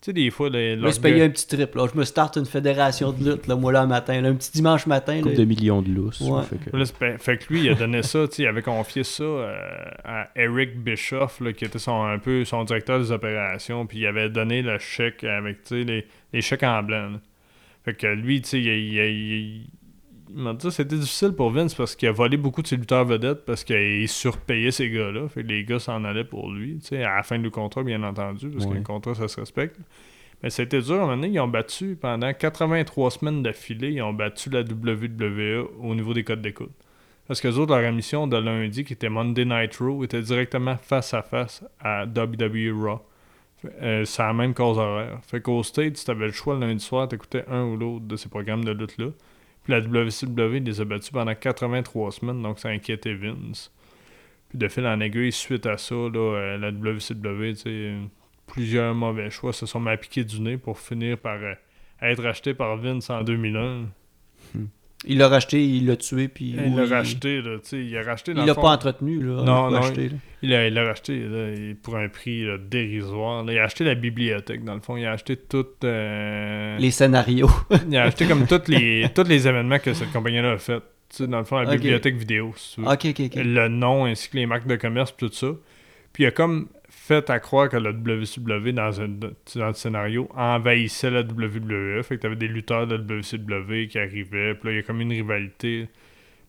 tu sais, des fois, les, Je me suis payé un petit trip, là. Je me starte une fédération de lutte, là, moi, là, un matin. là, un petit dimanche matin. couple là. de millions de lousses. Ouais. fait que- Là, c'est pas- fait que lui, il a donné ça, tu sais, il avait confié ça euh, à Eric Bischoff, là, qui était son, un peu son directeur des opérations, puis il avait donné le chèque avec, tu sais, les, les chèques en blanc. là. Fait que lui, tu sais, il, il, il- c'était difficile pour Vince parce qu'il a volé beaucoup de ses lutteurs vedettes parce qu'il surpayait ces gars-là. Fait que les gars s'en allaient pour lui, à la fin du contrat, bien entendu, parce Ouais. qu'un contrat, ça se respecte. Mais c'était dur. À un moment donné, ils ont battu, pendant 83 semaines d'affilée, ils ont battu la WWE au niveau des codes d'écoute. Parce que autres, leur émission de lundi, qui était Monday Night Raw, était directement face à face à WWE Raw. Euh, c'est la même cause horaire. Fait qu'au States, si t'avais le choix le lundi soir, t'écoutais un ou l'autre de ces programmes de lutte-là. Puis la WCW les a battus pendant 83 semaines, donc ça inquiétait Vince. Puis de fil en aiguille, suite à ça, là, euh, la WCW, plusieurs mauvais choix se sont piquer du nez pour finir par euh, être acheté par Vince en 2001. Il l'a racheté, il l'a tué, puis. Il l'a racheté, là, tu sais, il a racheté dans Il l'a pas entretenu, là. Non, il l'a non, acheté, là. Il l'a racheté là, pour un prix là, dérisoire. là. Il a acheté la bibliothèque, dans le fond. Il a acheté tout. euh, Les scénarios. Il a acheté comme tous les, tous les événements que cette compagnie-là a fait. Tu sais, dans le fond, la bibliothèque vidéo, si tu veux. ok, ok, ok. Le nom ainsi que les marques de commerce, tout ça. Puis il a comme fait à croire que la WCW, dans, un, dans scénario, envahissait la WWE. Fait que t'avais des lutteurs de la WCW qui arrivaient. Puis là, il y a comme une rivalité.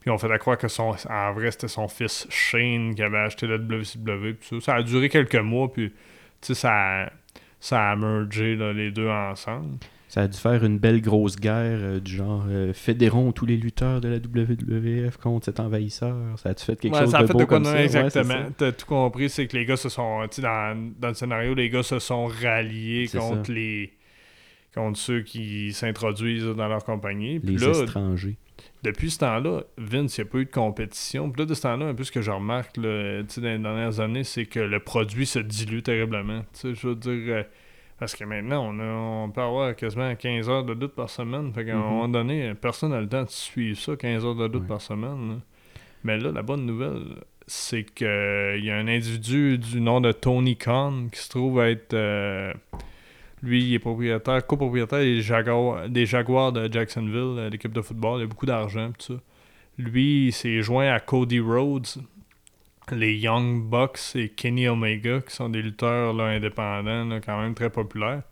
Puis on fait à croire que son, en vrai, c'était son fils Shane qui avait acheté la WCW. Puis ça, ça a duré quelques mois. Puis, tu sais, ça, a- ça a mergé les deux ensemble. Ça a dû faire une belle grosse guerre euh, du genre euh, fédérons tous les lutteurs de la WWF contre cet envahisseur. Ça a-tu fait quelque Ouais, chose ça a de fait beau de quoi comme ça? Ouais, exactement. T'as tout compris, c'est que les gars se sont. Tu sais, dans, dans le scénario, les gars se sont ralliés contre ça. les. contre ceux qui s'introduisent dans leur compagnie. Puis Les là, étrangers. depuis ce temps-là, Vince, il n'y a pas eu de compétition. Puis là, de ce temps-là, un peu ce que je remarque là, tu sais, dans les dernières années, c'est que le produit se dilue terriblement. Je veux dire. Euh, parce que maintenant, on, a- on peut avoir quasiment 15 heures de lutte par semaine. Fait qu'à un Mhm. moment donné, personne n'a le temps de suivre ça, 15 heures de Ouais. par semaine. là. Mais là, la bonne nouvelle, c'est qu'il y a un individu du nom de Tony Khan qui se trouve être. euh, lui, il est propriétaire, copropriétaire des Jaguars, des Jaguars de Jacksonville, euh, l'équipe de football. Il a beaucoup d'argent, tout ça. Lui, il s'est joint à Cody Rhodes, les Young Bucks et Kenny Omega, qui sont des lutteurs indépendants, quand même très populaires.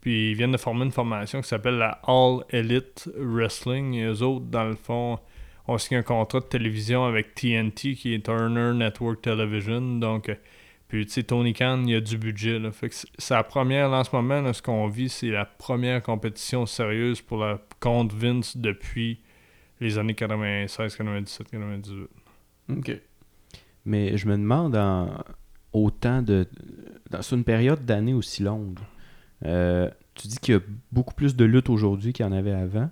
Puis ils viennent de former une formation qui s'appelle la All Elite Wrestling. Et eux autres, dans le fond, ont signé un contrat de télévision avec TNT, qui est Turner Network Television. Donc, puis tu sais, Tony Khan, il y a du budget. Là. C'est la première, là, en ce moment, ce qu'on vit, c'est la première compétition sérieuse pour la compte Vince depuis les années 96, 97, 98. Ok. Mais je me demande en autant de. Dans, sur une période d'année aussi longue, euh, tu dis qu'il y a beaucoup plus de lutte aujourd'hui qu'il y en avait avant.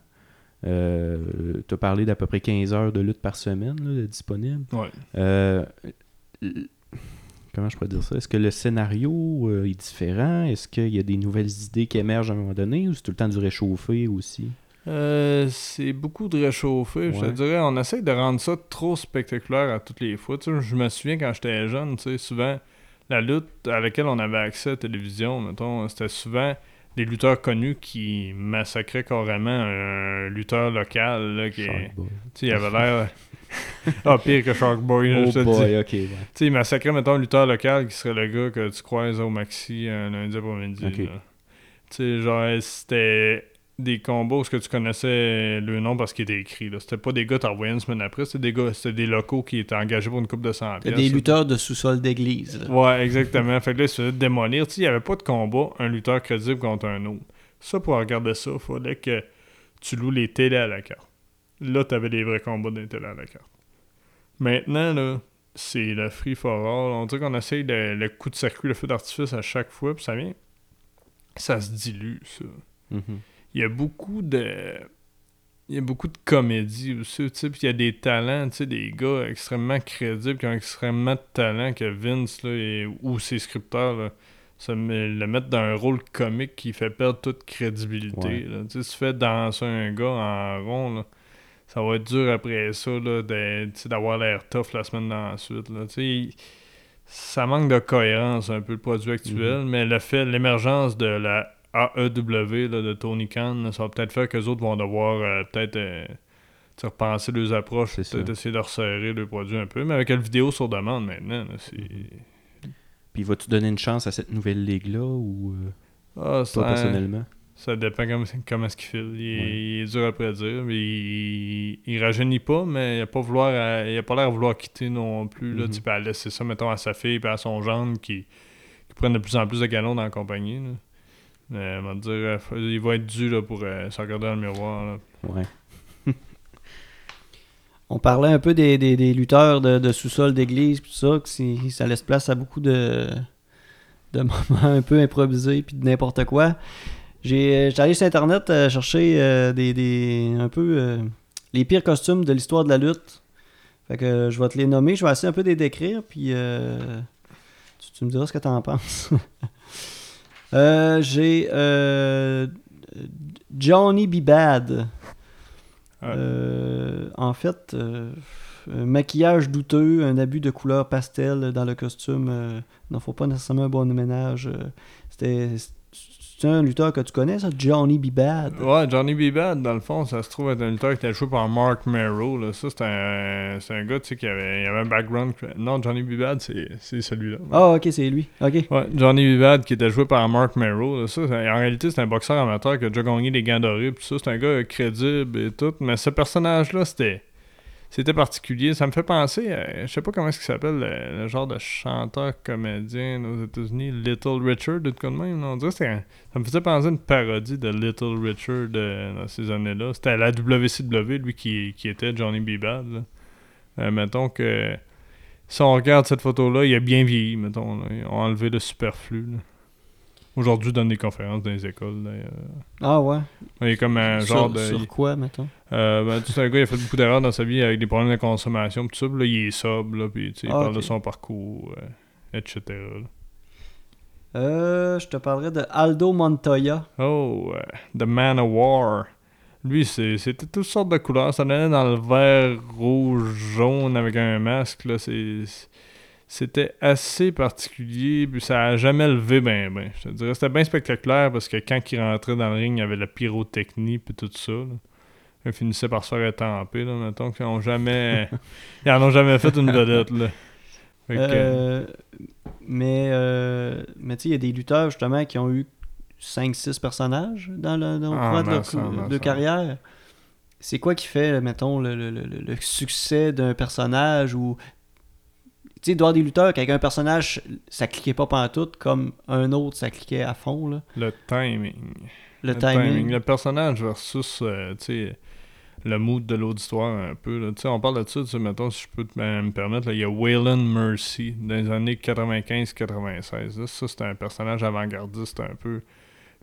tu as parlé d'à peu près 15 heures de lutte par semaine là, de disponible. Ouais. Euh, comment je pourrais dire ça? Est-ce que le scénario euh, est différent? Est-ce qu'il y a des nouvelles idées qui émergent à un moment donné ou c'est tout le temps du réchauffé aussi? Euh, c'est beaucoup de réchauffer. Je te Ouais. dirais, on essaye de rendre ça trop spectaculaire à toutes les fois. Tu sais, je me souviens quand j'étais jeune, tu sais, souvent, la lutte à laquelle on avait accès à la télévision, mettons, c'était souvent des lutteurs connus qui massacraient carrément un lutteur local, là, qui. Tu sais, il avait l'air. ah, pire que Shark Boy, là, Oh je te dis. boy, ok, ouais. Tu sais, il massacrait, mettons, un lutteur local qui serait le gars que tu croises au maxi un lundi après-midi. Tu sais, genre, c'était des combos où ce que tu connaissais le nom parce qu'il était écrit. là. C'était pas des gars t'envoyais une semaine après, c'était des gars, c'était des locaux qui étaient engagés pour une coupe de 100 T'as pièces. des lutteurs de sous-sol d'église. là. Ouais, exactement. fait que là, il se faisait démolir. Tu il n'y avait pas de combat, un lutteur crédible contre un autre. Ça, pour regarder ça, il fallait que tu loues les télés à la carte. Là, t'avais des vrais combats des télés à la carte. Maintenant, là, c'est le free for all. On dirait qu'on essaye le, le coup de circuit, le feu d'artifice à chaque fois, puis ça vient. Ça se dilue, ça. Mhm. Il y a beaucoup de. Il y a beaucoup de comédie aussi, tu sais, puis il y a des talents, tu sais, des gars extrêmement crédibles qui ont extrêmement de talent que Vince, là, et- ou ses scripteurs, là, ça me- le mettent dans un rôle comique qui fait perdre toute crédibilité. Ouais. Tu sais, si tu fais danser un gars en rond, là, ça va être dur après ça, d'avoir l'air tough la semaine d'ensuite, là, tu sais. il- Ça manque de cohérence un peu le produit actuel, Mhm. mais le fait, l'émergence de la AEW là, de Tony Khan, ça va peut-être faire que les autres vont devoir euh, peut-être euh, repenser leurs approches, peut-être essayer de resserrer le produit un peu. Mais avec la vidéo sur demande maintenant, c'est. Puis vas-tu donner une chance à cette nouvelle ligue-là ou euh, Ah, toi ça, personnellement? ça dépend comment, comment est-ce qu'il file. Il, est- Ouais. il est dur à prédire. Mais il, il rajeunit pas, mais il a pas vouloir à- il a pas l'air de vouloir quitter non plus. Là, Mhm. Tu peux laisser ça, mettons, à sa fille et à son gendre qui, qui prennent de plus en plus de galons dans la compagnie. là. Mais on dire, euh, il va être dû là, pour euh, se dans le miroir. là. Ouais. On parlait un peu des, des- lutteurs de, sous-sol d'église, tout ça, que ça laisse place à beaucoup de, de moments un peu improvisés, puis de n'importe quoi. J'ai euh, allé sur Internet euh, chercher euh, des, des- un peu euh, les pires costumes de l'histoire de la lutte. Fait que euh, je vais te les nommer, je vais essayer un peu de les décrire, puis euh, tu, tu me diras ce que t'en penses. Euh, J'ai euh, Johnny B. Bad. Euh, en fait, un maquillage douteux, un abus de couleur pastel dans le costume. Non, faut pas nécessairement un bon ménage. C'était. C'est un lutteur que tu connais, ça? Johnny B. Bad. Ouais, Johnny B. Bad, dans le fond, ça se trouve être un lutteur qui était joué par Mark Merrow. Là. Ça, c'est un, c'est un gars, tu sais, qui avait, il avait un background. Non, Johnny B. Bad, c'est c'est celui-là. Ah, ok, c'est lui. Ok. Ouais, Johnny B. Bad, qui était joué par Mark Merrow. là. Ça, en réalité, c'est un boxeur amateur qui a déjà gagné des gants dorés. Puis ça, c'est un gars crédible et tout. Mais ce personnage-là, c'était. C'était particulier. Ça me fait penser à. Je sais pas comment est-ce qu'il s'appelle, le, genre de chanteur comédien aux États-Unis, Little Richard, de quoi de même. On dirait ça me faisait penser à une parodie de Little Richard euh, dans ces années-là. C'était à la WCW, lui, qui, qui était Johnny B. Bad. Euh, mettons que. Si on regarde cette photo-là, il a bien vieilli, mettons. Ils ont enlevé le superflu. là. Aujourd'hui, il donne des conférences dans les écoles. d'ailleurs. Ah, ouais. Il est comme un sur, genre de. sur il- quoi, mettons? Euh, ben, tu sais, un gars, il a fait beaucoup d'erreurs dans sa vie avec des problèmes de consommation, pis tout ça. Puis là, il est sobre, là, puis tu sais, il Ah, parle de son parcours, euh, etc. là. Euh, je te parlerai de Aldo Montoya. Oh, euh, The Man of War. Lui, c'est- c'était toutes sortes de couleurs. Ça donnait dans le vert, rouge, jaune avec un masque. Là, c'est, c'était assez particulier. Puis ça a jamais levé ben ben. Je te dirais, c'était bien spectaculaire parce que quand il rentrait dans le ring, il y avait la pyrotechnie puis tout ça. là. Il finissait par se faire étamper, là, mettons, qu'ils ont jamais... ils en ont jamais fait une vedette, là. Que- Euh, mais euh, mais tu sais, il y a des lutteurs justement qui ont eu 5-6 personnages dans le dans le Ah, cours de leur de carrière. C'est quoi qui fait, mettons, le- le- le succès d'un personnage ou. Tu sais, avoir des lutteurs qu'avec un personnage, ça cliquait pas pantoute, comme un autre, ça cliquait à fond, là. le timing. Le, timing. Le personnage versus, euh, tu sais, le mood de l'auditoire un peu. là. Tu sais, on parle de ça, tu sais, mettons, si je peux te- me me permettre, là, il y a Waylon Mercy dans les années 95-96. là. Ça, c'était un personnage avant-gardiste un peu.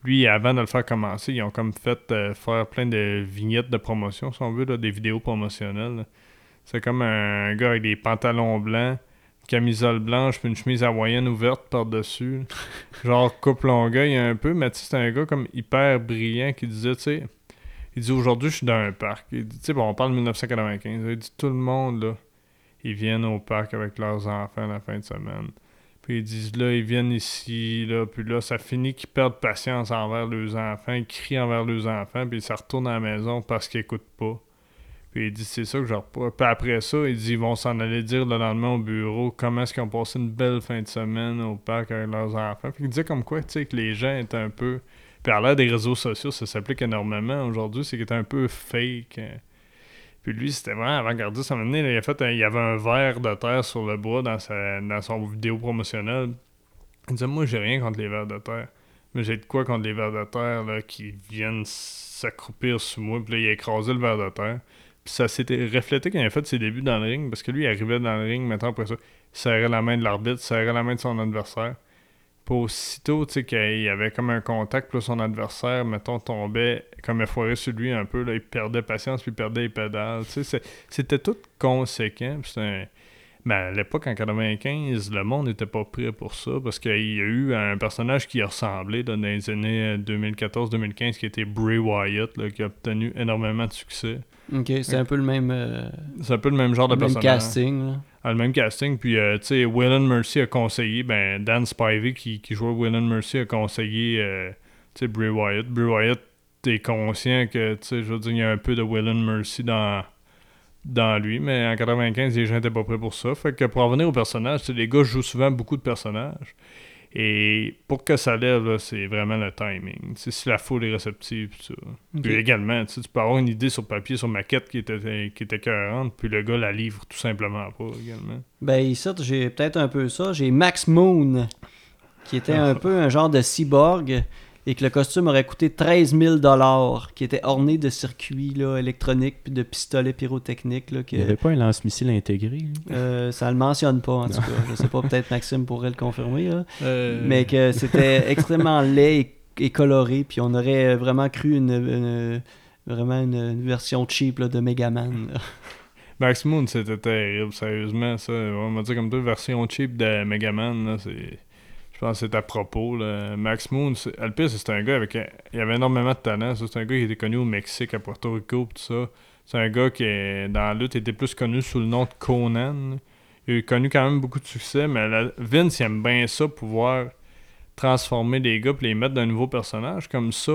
Lui, avant de le faire commencer, ils ont comme fait euh, faire plein de vignettes de promotion, si on veut, là, des vidéos promotionnelles. C'est comme un gars avec des pantalons blancs, camisole blanche, puis une chemise hawaïenne ouverte par-dessus. Genre coupe longueuil un peu, mais c'était un gars comme hyper brillant qui disait, tu sais, il dit aujourd'hui je suis dans un parc. Il dit, tu sais, bon, on parle de 1995. Il dit tout le monde là, ils viennent au parc avec leurs enfants la fin de semaine. Puis ils disent là, ils viennent ici, là, puis là, ça finit qu'ils perdent patience envers leurs enfants, ils crient envers leurs enfants, puis ça retourne à la maison parce qu'ils écoutent pas. Puis il dit, c'est ça que je reprends. Puis après ça, il dit, ils vont s'en aller dire le lendemain au bureau comment est-ce qu'ils ont passé une belle fin de semaine au parc avec leurs enfants. Puis il disait comme quoi, tu sais, que les gens étaient un peu. Puis à l'heure des réseaux sociaux, ça s'applique énormément aujourd'hui, c'est qu'il était un peu fake. Puis lui, c'était vraiment avant-gardiste. À un moment donné, il, a fait un- il avait un verre de terre sur le bois dans, sa, dans son vidéo promotionnelle. Il disait, moi, j'ai rien contre les vers de terre. Mais j'ai de quoi contre les vers de terre là, qui viennent s'accroupir sous moi. Puis là, il a écrasé le ver de terre. Ça s'était reflété quand il a fait ses débuts dans le ring, parce que lui, il arrivait dans le ring, maintenant après ça, il serrait la main de l'arbitre, il serrait la main de son adversaire. Puis aussitôt, tu sais, qu'il y avait comme un contact, puis son adversaire, mettons, tombait comme effoiré sur lui un peu, là, il perdait patience, puis il perdait les pédales. Tu sais, c'était tout conséquent. Puis c'était un- Mais à l'époque, en 95, le monde n'était pas prêt pour ça, parce qu'il y a eu un personnage qui là, dans les années 2014-2015, qui était Bray Wyatt, là, qui a obtenu énormément de succès. Ok, c'est un peu le même, euh, C'est un peu le même genre de le même personnage. casting. là. Ah, le même casting. Puis, euh, tu sais, Will and Mercy a conseillé, ben, Dan Spivey qui, qui jouait Will and Mercy a conseillé, euh, tu sais, Bray Wyatt. Bray Wyatt, t'es conscient que, tu sais, je veux dire, il y a un peu de Will and Mercy dans, dans lui, mais en 95, les gens étaient pas prêts pour ça. Fait que pour en revenir au personnage, les gars jouent souvent beaucoup de personnages. Et pour que ça lève, c'est vraiment le timing. Tu sais, si la foule est réceptive, pis ça. Puis également, tu peux avoir une idée sur papier, sur maquette qui était, qui était cohérente, puis le gars la livre tout simplement pas également. Ben ici, j'ai peut-être un peu ça. J'ai Max Moon, qui était un peu un genre de cyborg, et que le costume aurait coûté 13 000 qui était orné de circuits là, électroniques puis de pistolets pyrotechniques. Là, que, Il n'y avait pas un lance-missile intégré. euh, ça le mentionne pas, en tout cas. Je sais pas, peut-être Maxime pourrait le confirmer. là. Euh, Mais que c'était extrêmement laid et, et coloré, puis on aurait vraiment cru une, une- vraiment une, une version cheap là, de Megaman. là. Max Moon, c'était terrible, sérieusement. Ça, on m'a dit comme deux version cheap de Megaman, là, c'est. Je pense que c'est à propos. Là. Max Moon, pire, c'est un gars avec. Il avait énormément de talent. C'est un gars qui était connu au Mexique, à Puerto Rico, tout ça. C'est un gars qui, dans la lutte, était plus connu sous le nom de Conan. Il a connu quand même beaucoup de succès, mais Vince, aime bien ça, pouvoir transformer les gars et les mettre dans un nouveau personnage. Comme ça,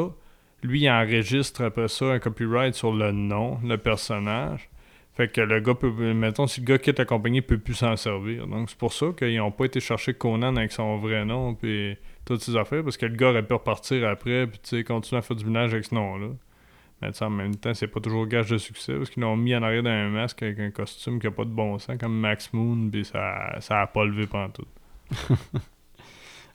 lui, il enregistre après ça un copyright sur le nom, le personnage. Fait que le gars peut. Mettons, si le gars quitte la compagnie, il peut plus s'en servir. Donc c'est pour ça qu'ils n'ont pas été chercher Conan avec son vrai nom puis toutes ces affaires, parce que le gars aurait pu repartir après puis tu sais, continuer à faire du ménage avec ce nom-là. Mais en même temps, c'est pas toujours gage de succès parce qu'ils l'ont mis en arrière d'un masque avec un costume qui a pas de bon sens, comme Max Moon, puis ça, ça a pas levé pendant tout.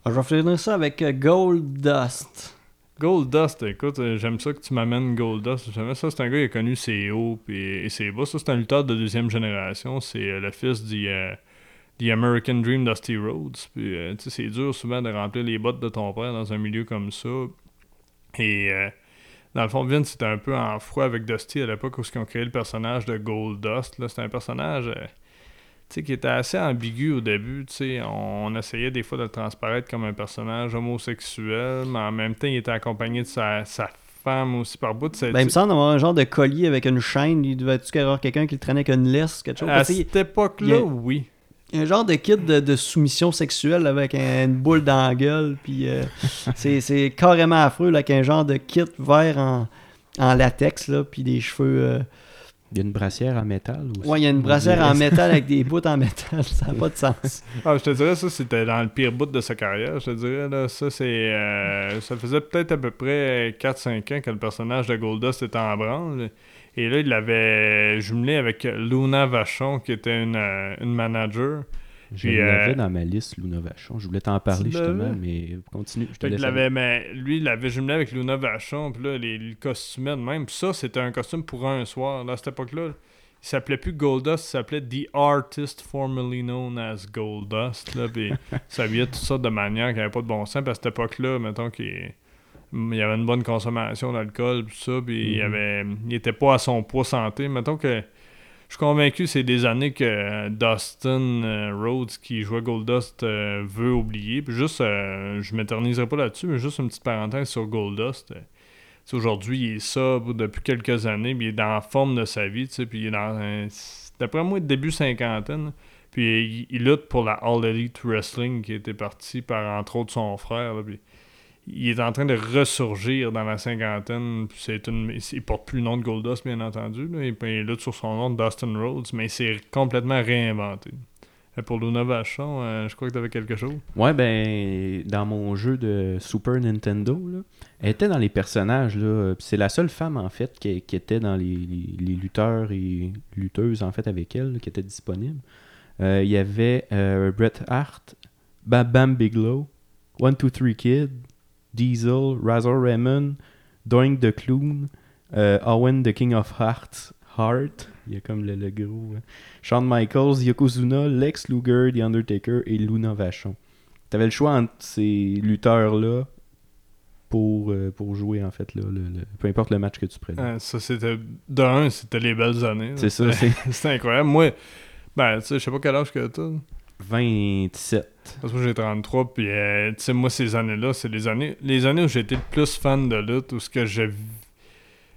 Alors, je vais finir ça avec euh, Gold Dust. Gold Dust, écoute, euh, j'aime ça que tu m'amènes Gold Dust. J'aime ça, c'est un gars qui a connu ses hauts et ses bas. Ça, c'est un lutteur de deuxième génération. C'est euh, le fils du euh, The American Dream Dusty Rhodes. Puis, euh, tu sais, c'est dur souvent de remplir les bottes de ton père dans un milieu comme ça. Et euh, dans le fond, Vince c'était un peu en froid avec Dusty à l'époque où ils ont créé le personnage de Gold Dust. là. C'était un personnage euh, sais, qui était assez ambigu au début. On, essayait des fois de le transparaître comme un personnage homosexuel, mais en même temps, il était accompagné de sa, sa femme aussi par bout. Ben, il me semble avoir un genre de collier avec une chaîne. Il devait y avoir quelqu'un qui le traînait avec une laisse, quelque chose? à cette époque-là, a- oui. Un genre de kit de, de soumission sexuelle avec un- une boule dans la gueule. Puis euh, c'est c'est carrément affreux, là, avec un genre de kit vert en, en latex, là, puis des cheveux. euh, Il y a une brassière en métal aussi. Ouais, il y a une brassière en métal avec des bouts en métal. Ça n'a pas de sens. Ah, je te dirais, ça, c'était dans le pire bout de sa carrière. Je te dirais, là, ça, c'est. euh, ça faisait peut-être à peu près 4-5 ans que le personnage de Goldust était en branle. Et là, il l'avait jumelé avec Luna Vachon, qui était une, euh, une manager. Je Puis, l'avais euh, dans ma liste, Luna Vachon. Je voulais t'en parler justement, mais continue. Je te laisse mais lui, il l'avait jumelé avec Luna Vachon, puis là, les, le costumait de même. Puis ça, c'était un costume pour un soir. Là, à cette époque-là, il s'appelait plus Goldust, il s'appelait The Artist Formerly Known as Goldust. Là, puis ça habillait toutes sortes de manières qui n'avaient pas de bon sens. Puis à cette époque-là, mettons qu'il il y avait une bonne consommation d'alcool, puis ça, puis il, Mhm. avait, il était pas à son poids santé. Mettons que suis convaincu c'est des années que Dustin euh, Rhodes, qui jouait Goldust, euh, veut oublier. Puis juste, euh, je m'éterniserai pas là-dessus, mais juste une petite parenthèse sur Goldust. Euh, Aujourd'hui, il est sobre depuis quelques années, puis il est dans la forme de sa vie, puis il est dans D'après moi, début cinquantaine. Puis il, lutte pour la All Elite Wrestling qui était parti par, entre autres, son frère. Il est en train de ressurgir dans la cinquantaine. C'est une, il porte plus le nom de Goldust, bien entendu. là. Il, lutte sur son nom de Dustin Rhodes, mais il s'est complètement réinventé. Et pour Luna Vachon, euh, je crois que tu avais quelque chose. Ouais, ben, dans mon jeu de Super Nintendo, là, elle était dans les personnages. Puis C'est la seule femme, en fait, qui, était dans les, les- lutteurs et lutteuses, en fait, avec elle, qui était disponible. Euh, Il y avait euh, Bret Hart, Bam Bigelow, One Two Three Kid, Diesel, Razor Raymond, Doink the Clown, euh, Owen the King of Hearts, Heart, il y a comme le, le gros. hein. Shawn Michaels, Yokozuna, Lex Luger, The Undertaker et Luna Vachon. T'avais le choix entre ces lutteurs-là pour, euh, pour jouer, en fait, là, le- le- peu importe le match que tu prenais. Euh, ça, c'était. D'un, c'était les belles années. C'est ça, c'est incroyable. Moi, ben, tu sais, je sais pas quel âge que t'as. 27. Parce que moi, j'ai 33, puis, euh, tu sais, moi, ces années-là, c'est les années les années où j'étais le plus fan de lutte, où ce que je,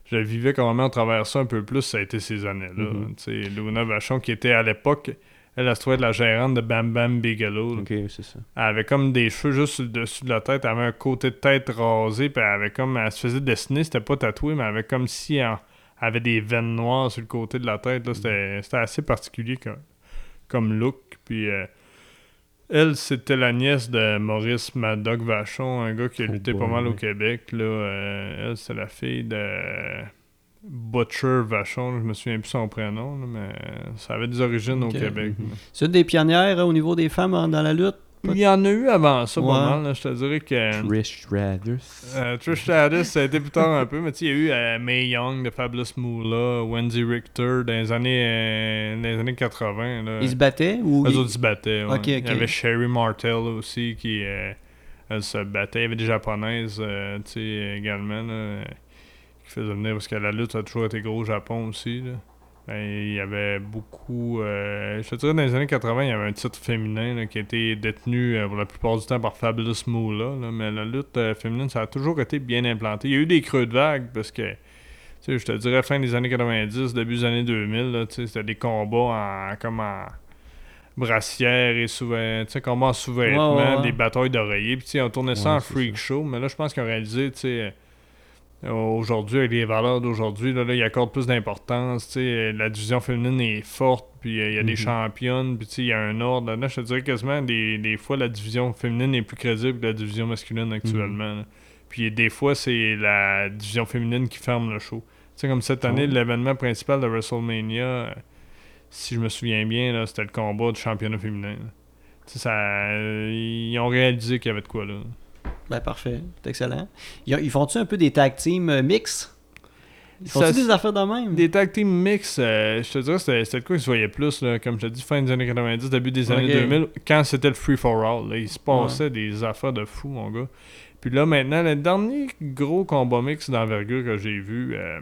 je vivais carrément à travers ça un peu plus, ça a été ces années-là. Mhm. Tu sais, Luna Vachon, qui était à l'époque, elle, trouvait être la gérante de Bam Bam Bigelow. Ok, c'est ça. Elle avait comme des cheveux juste sur le dessus de la tête, elle avait un côté de tête rasé, puis elle avait comme, elle se faisait dessiner, c'était pas tatoué, mais elle avait comme si elle, avait des veines noires sur le côté de la tête, c'était c'était assez particulier comme, comme look, puis euh, elle, c'était la nièce de Maurice Madoc Vachon, un gars qui a Oh lutté pas mal au. Québec, là, euh, elle, c'est la fille de Butcher Vachon, je me souviens plus son prénom, là, mais ça avait des origines au Québec. Mhm. C'est une des pionnières hein, au niveau des femmes hein, dans la lutte? Il y en a eu avant ça, Ouais. pas mal, là, je te dirais que... Trish Stratus. Euh, Trish Stratus, ça a été plus tard un peu, mais tu sais, il y a eu euh, Mae Young de Fabulous Moolah, Wendy Richter dans les années, euh, dans les années 80. Là. Ils se battaient ou Eux ils- autres se battaient. ouais. Il y avait Sherry Martel aussi qui euh, se battait. Il y avait des japonaises euh, tu sais, également là, euh, qui faisaient venir parce que la lutte a toujours été gros au Japon aussi. Là. Ben, il y avait beaucoup. euh, je te dirais, dans les années 80, il y avait un titre féminin là, qui a été détenu euh, pour la plupart du temps par Fabulous Moolah. là, mais la lutte euh, féminine, ça a toujours été bien implanté. Il y a eu des creux de vague parce que. Je te dirais fin des années 90, début des années 2000, là, tu sais, c'était des combats en, comme en brassière et tu sais, combats en sous-vêtements, Ouais, ouais, ouais. des batailles d'oreiller. Puis, on tournait ça en freak ça. show, mais là, je pense qu'ils ont réalisé, tu sais, aujourd'hui, avec les valeurs d'aujourd'hui, là, là, ils accordent plus d'importance. La division féminine est forte, puis euh, il y a des Mhm. championnes, puis il y a un ordre. Là, je te dirais quasiment, des, des fois, la division féminine est plus crédible que la division masculine actuellement. là. Puis des fois, c'est la division féminine qui ferme le show. Comme cette année, Ouais. l'événement principal de WrestleMania, euh, si je me souviens bien, là, c'était le combat du championnat féminin. ça, euh, ils ont réalisé qu'il y avait de quoi là. Ben parfait, c'est excellent. Ils, ils font-tu un peu des tag teams euh, mix? Ils font-tu des affaires de même? Des tag team mix, euh, je te dirais, c'était de quoi qui se voyait plus, là, comme je te dis, fin des années 90, début des années Ok. 2000, quand c'était le free for all. là, il se passait des affaires de fou, mon gars. Puis là, maintenant, le dernier gros combat mix d'envergure que j'ai vu, euh,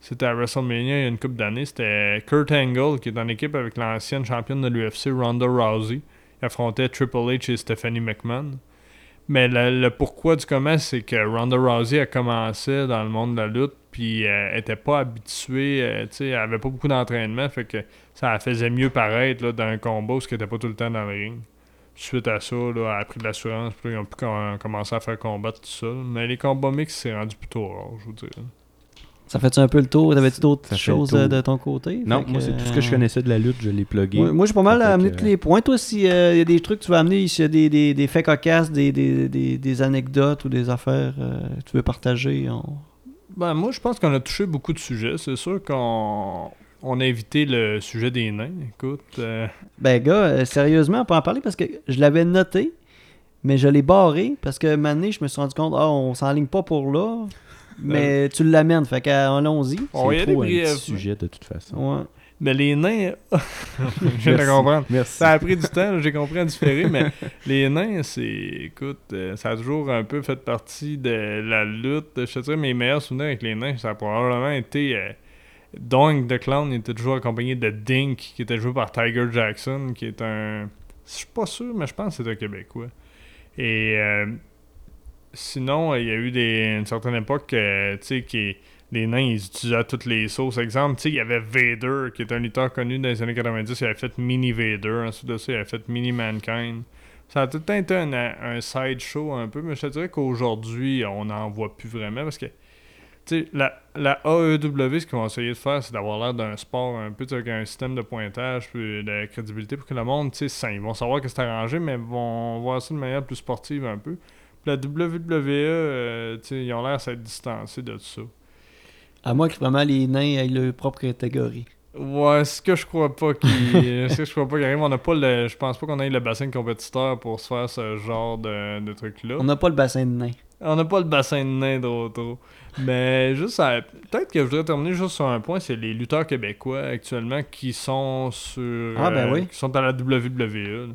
c'était à WrestleMania il y a une couple d'années. C'était Kurt Angle qui est en équipe avec l'ancienne championne de l'UFC, Ronda Rousey. Il affrontait Triple H et Stephanie McMahon. Mais le, le pourquoi du comment, c'est que Ronda Rousey a commencé dans le monde de la lutte, puis euh, elle était pas habituée, euh, sais, elle avait pas beaucoup d'entraînement, fait que ça la faisait mieux paraître là, dans un combat parce qu'elle était pas tout le temps dans le ring. Suite à ça, là, elle a pris de l'assurance, puis ils ont pu com- commencer à faire combattre tout ça. Mais les combats mix, c'est rendu plutôt rare, je vous dirais. Ça fait-tu un peu le tour? T'avais-tu d'autres choses euh, de ton côté? Non, Fait moi, c'est tout ce que je euh, connaissais de la lutte, je l'ai plugué. Moi, moi, j'ai pas mal Fait amené que, tous les points. Toi, s'il y a des trucs que tu vas amener, s'il y a des, des, des faits cocasses, des, des, des, des anecdotes ou des affaires euh, que tu veux partager, on- Ben, moi, je pense qu'on a touché beaucoup de sujets. C'est sûr qu'on on a évité le sujet des nains. Écoute, euh, Ben, gars, euh, sérieusement, on peut en parler parce que je l'avais noté, mais je l'ai barré parce que maintenant, je me suis rendu compte, ah, on s'enligne pas pour là, mais tu l'amènes, fait qu'allons-y. on va y trop un petit brièvement. sujet de toute façon. Ouais. Mais les nains, je viens de Merci. comprendre. Merci. Ça a pris du temps, j'ai compris à différer, mais les nains, c'est. Écoute, euh, ça a toujours un peu fait partie de la lutte. Je te dirais, mes meilleurs souvenirs avec les nains, ça a probablement été. euh, Doink the Clown il était toujours accompagné de Dink, qui était joué par Tiger Jackson, qui est un. Je suis pas sûr, mais je pense que c'est un Québécois. Et euh, sinon, il y a eu des, une certaine époque, euh, tu sais, qui les nains, ils utilisaient toutes les sauces. Exemple, tu sais, il y avait Vader, qui est un lutteur connu dans les années 90, il avait fait Mini Vader. Ensuite de ça, il avait fait Mini Mankind. Ça a tout le été un, un sideshow un peu, mais je te dirais qu'aujourd'hui, on n'en voit plus vraiment parce que tu sais, la, la AEW, ce qu'ils vont essayer de faire, c'est d'avoir l'air d'un sport un peu avec un système de pointage puis de crédibilité pour que le monde, tu sais, ils vont savoir que c'est arrangé, mais vont voir ça de manière plus sportive un peu. La WWE, euh, ils ont l'air s'être distancés de tout ça. À moins que vraiment les nains aient leur propre catégorie. Ouais, ce que je crois pas qu'il ce que je crois pas qu'il arrive, on n'a pas le je pense pas qu'on ait le bassin de compétiteurs pour se faire ce genre de, de truc là. On n'a pas le bassin de nains. On n'a pas le bassin de nains trop trop. Mais juste peut-être que je voudrais terminer juste sur un point, c'est les lutteurs québécois actuellement qui sont sur ah, ben euh, oui. qui sont à la WWE.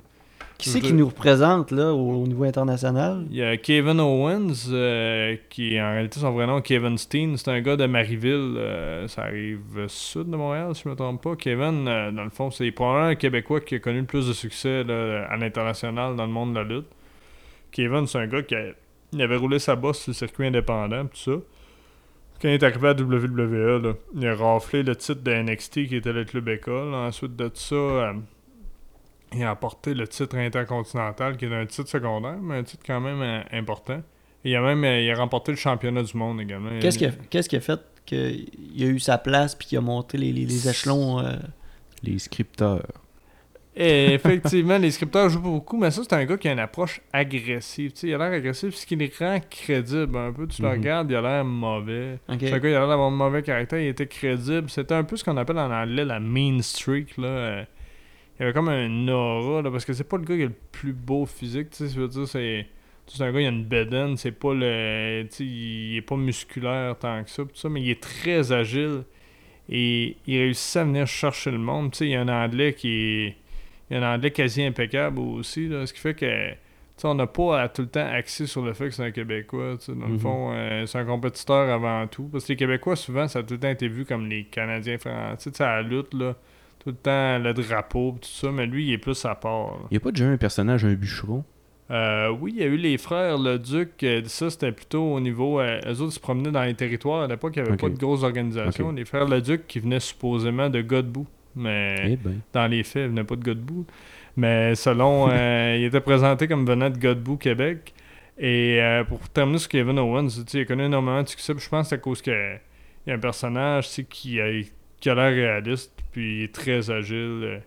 Qui c'est qui nous représente là, au, niveau international? Il y a Kevin Owens, euh, qui en réalité son vrai nom Kevin Steen. C'est un gars de Marieville. Euh, ça arrive sud de Montréal, si je ne me trompe pas. Kevin, dans le fond, c'est probablement un Québécois qui a connu le plus de succès à l'international dans le monde de la lutte. Kevin, c'est un gars qui avait roulé sa bosse sur le circuit indépendant, tout ça. Quand il est arrivé à WWE, il a raflé le titre de NXT qui était le club école. Ensuite de ça, euh, il a apporté le titre intercontinental qui est un titre secondaire, mais un titre quand même euh, important. il a même euh, il a remporté le championnat du monde également. Qu'est-ce qui a, qu'est-ce qui a fait qu'il a eu sa place puis qu'il a monté les, les, échelons Les scripteurs. Et effectivement, les scripteurs jouent beaucoup, mais ça, c'est un gars qui a une approche agressive. il a l'air agressif, ce qui le rend crédible un peu. Tu le mhm. regardes, il a l'air mauvais. Gars, il a l'air d'avoir un mauvais caractère, il était crédible. C'était un peu ce qu'on appelle en anglais la mean streak. Là. Il avait comme un aura, là, parce que c'est pas le gars qui a le plus beau physique. Tu sais, veux dire, c'est. C'est un gars, il a une bedaine, c'est pas le. Tu sais, il est pas musculaire tant que ça, tout ça, mais il est très agile. Et il réussit à venir chercher le monde. Tu sais, il y a un anglais qui est il y a un anglais quasi impeccable aussi, ce qui fait que on n'a pas à tout le temps axé sur le fait que c'est un Québécois. Dans le mhm. fond, euh, c'est un compétiteur avant tout. Parce que les Québécois, souvent, ça a tout le temps été vu comme les Canadiens français. Tu sais, à la lutte, là, tout le temps, le drapeau, tout ça, mais lui, il est plus à part. Il n'y a pas déjà un personnage, un bûcheron? Euh, oui, il y a eu les frères Le Duc. Euh, ça, c'était plutôt au niveau. eux autres se promenaient dans les territoires. À l'époque, il n'y avait pas de grosses organisations. Les frères Le Duc qui venaient supposément de Godbout. Mais eh ben. dans les faits, il venait pas de Godbout. Mais selon. Euh, il était présenté comme venant de Godbout, Québec. Et euh, pour terminer sur Kevin Owens, il a connu énormément de succès. je pense que c'est à cause qu'il y a un personnage qui a, qui a l'air réaliste, puis il est très agile.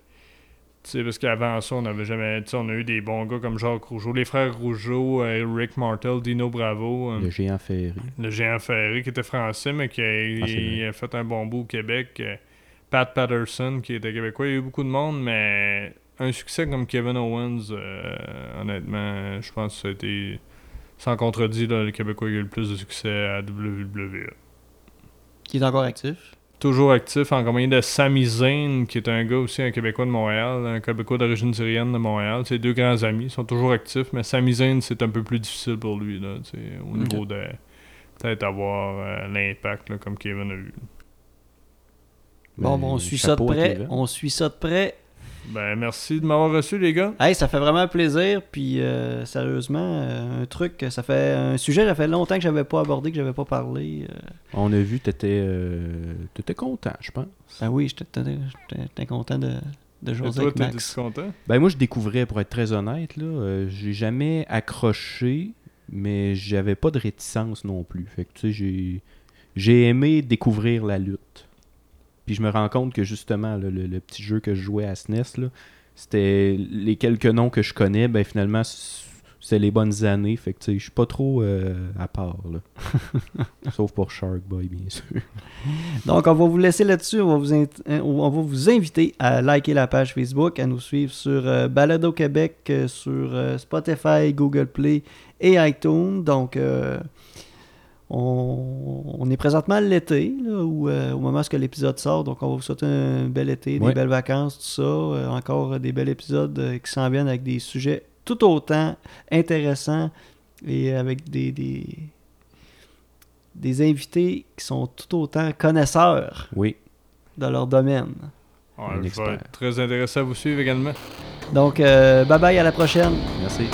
Euh, parce qu'avant ça, on n'avait jamais. On a eu des bons gars comme Jacques Rougeau, les frères Rougeau, Rick Martel, Dino Bravo. le géant ferré. Le géant ferré qui était français, mais qui a, ah, fait un bon bout au Québec. Pat Patterson, qui était québécois. Il y a eu beaucoup de monde, mais un succès comme Kevin Owens, euh, honnêtement, je pense que ça a été, sans contredit, le Québécois qui a eu le plus de succès à WWE. Qui est encore actif? Toujours actif, en compagnie de Sami Zayn, qui est un gars aussi, un Québécois de Montréal, un Québécois d'origine syrienne de Montréal. C'est deux grands amis, ils sont toujours actifs, mais Sami Zayn, c'est un peu plus difficile pour lui, là, au niveau de peut-être avoir euh, l'impact comme Kevin a eu. Bon, on suit ça de près. On suit ça de près. Ben, merci de m'avoir reçu, les gars. Hey, ça fait vraiment plaisir. Puis, euh, sérieusement, euh, un truc, ça fait un sujet, ça fait longtemps que j'avais pas abordé, que j'avais pas parlé. Euh. On a vu, t'étais, étais content, je pense. Ben oui, j'étais content de, de jouer avec Max. content? Ben moi, je découvrais, pour être très honnête, là, j'ai jamais accroché, mais j'avais pas de réticence non plus. Fait que, tu sais, j'ai, j'ai aimé découvrir la lutte. Puis je me rends compte que justement, le, petit jeu que je jouais à SNES, c'était les quelques noms que je connais, ben finalement, c'est les bonnes années. Fait que je suis pas trop euh, à part. Sauf pour Shark Boy, bien sûr. Donc, on va vous laisser là-dessus. On, va vous hein, on va vous inviter à liker la page Facebook, à nous suivre sur euh, Balado Québec, euh, sur Spotify, Google Play et iTunes. Donc, on, est présentement l'été, euh, au moment où l'épisode sort, donc on va vous souhaiter un bel été, des belles vacances, tout ça. Euh, encore des bels épisodes euh, qui s'en viennent avec des sujets tout autant intéressants et avec des, des, invités qui sont tout autant connaisseurs. Oui. de leur domaine. Ouais, Un je vais expert. être très intéressé à vous suivre également. Donc, euh, bye bye, à la prochaine. Merci.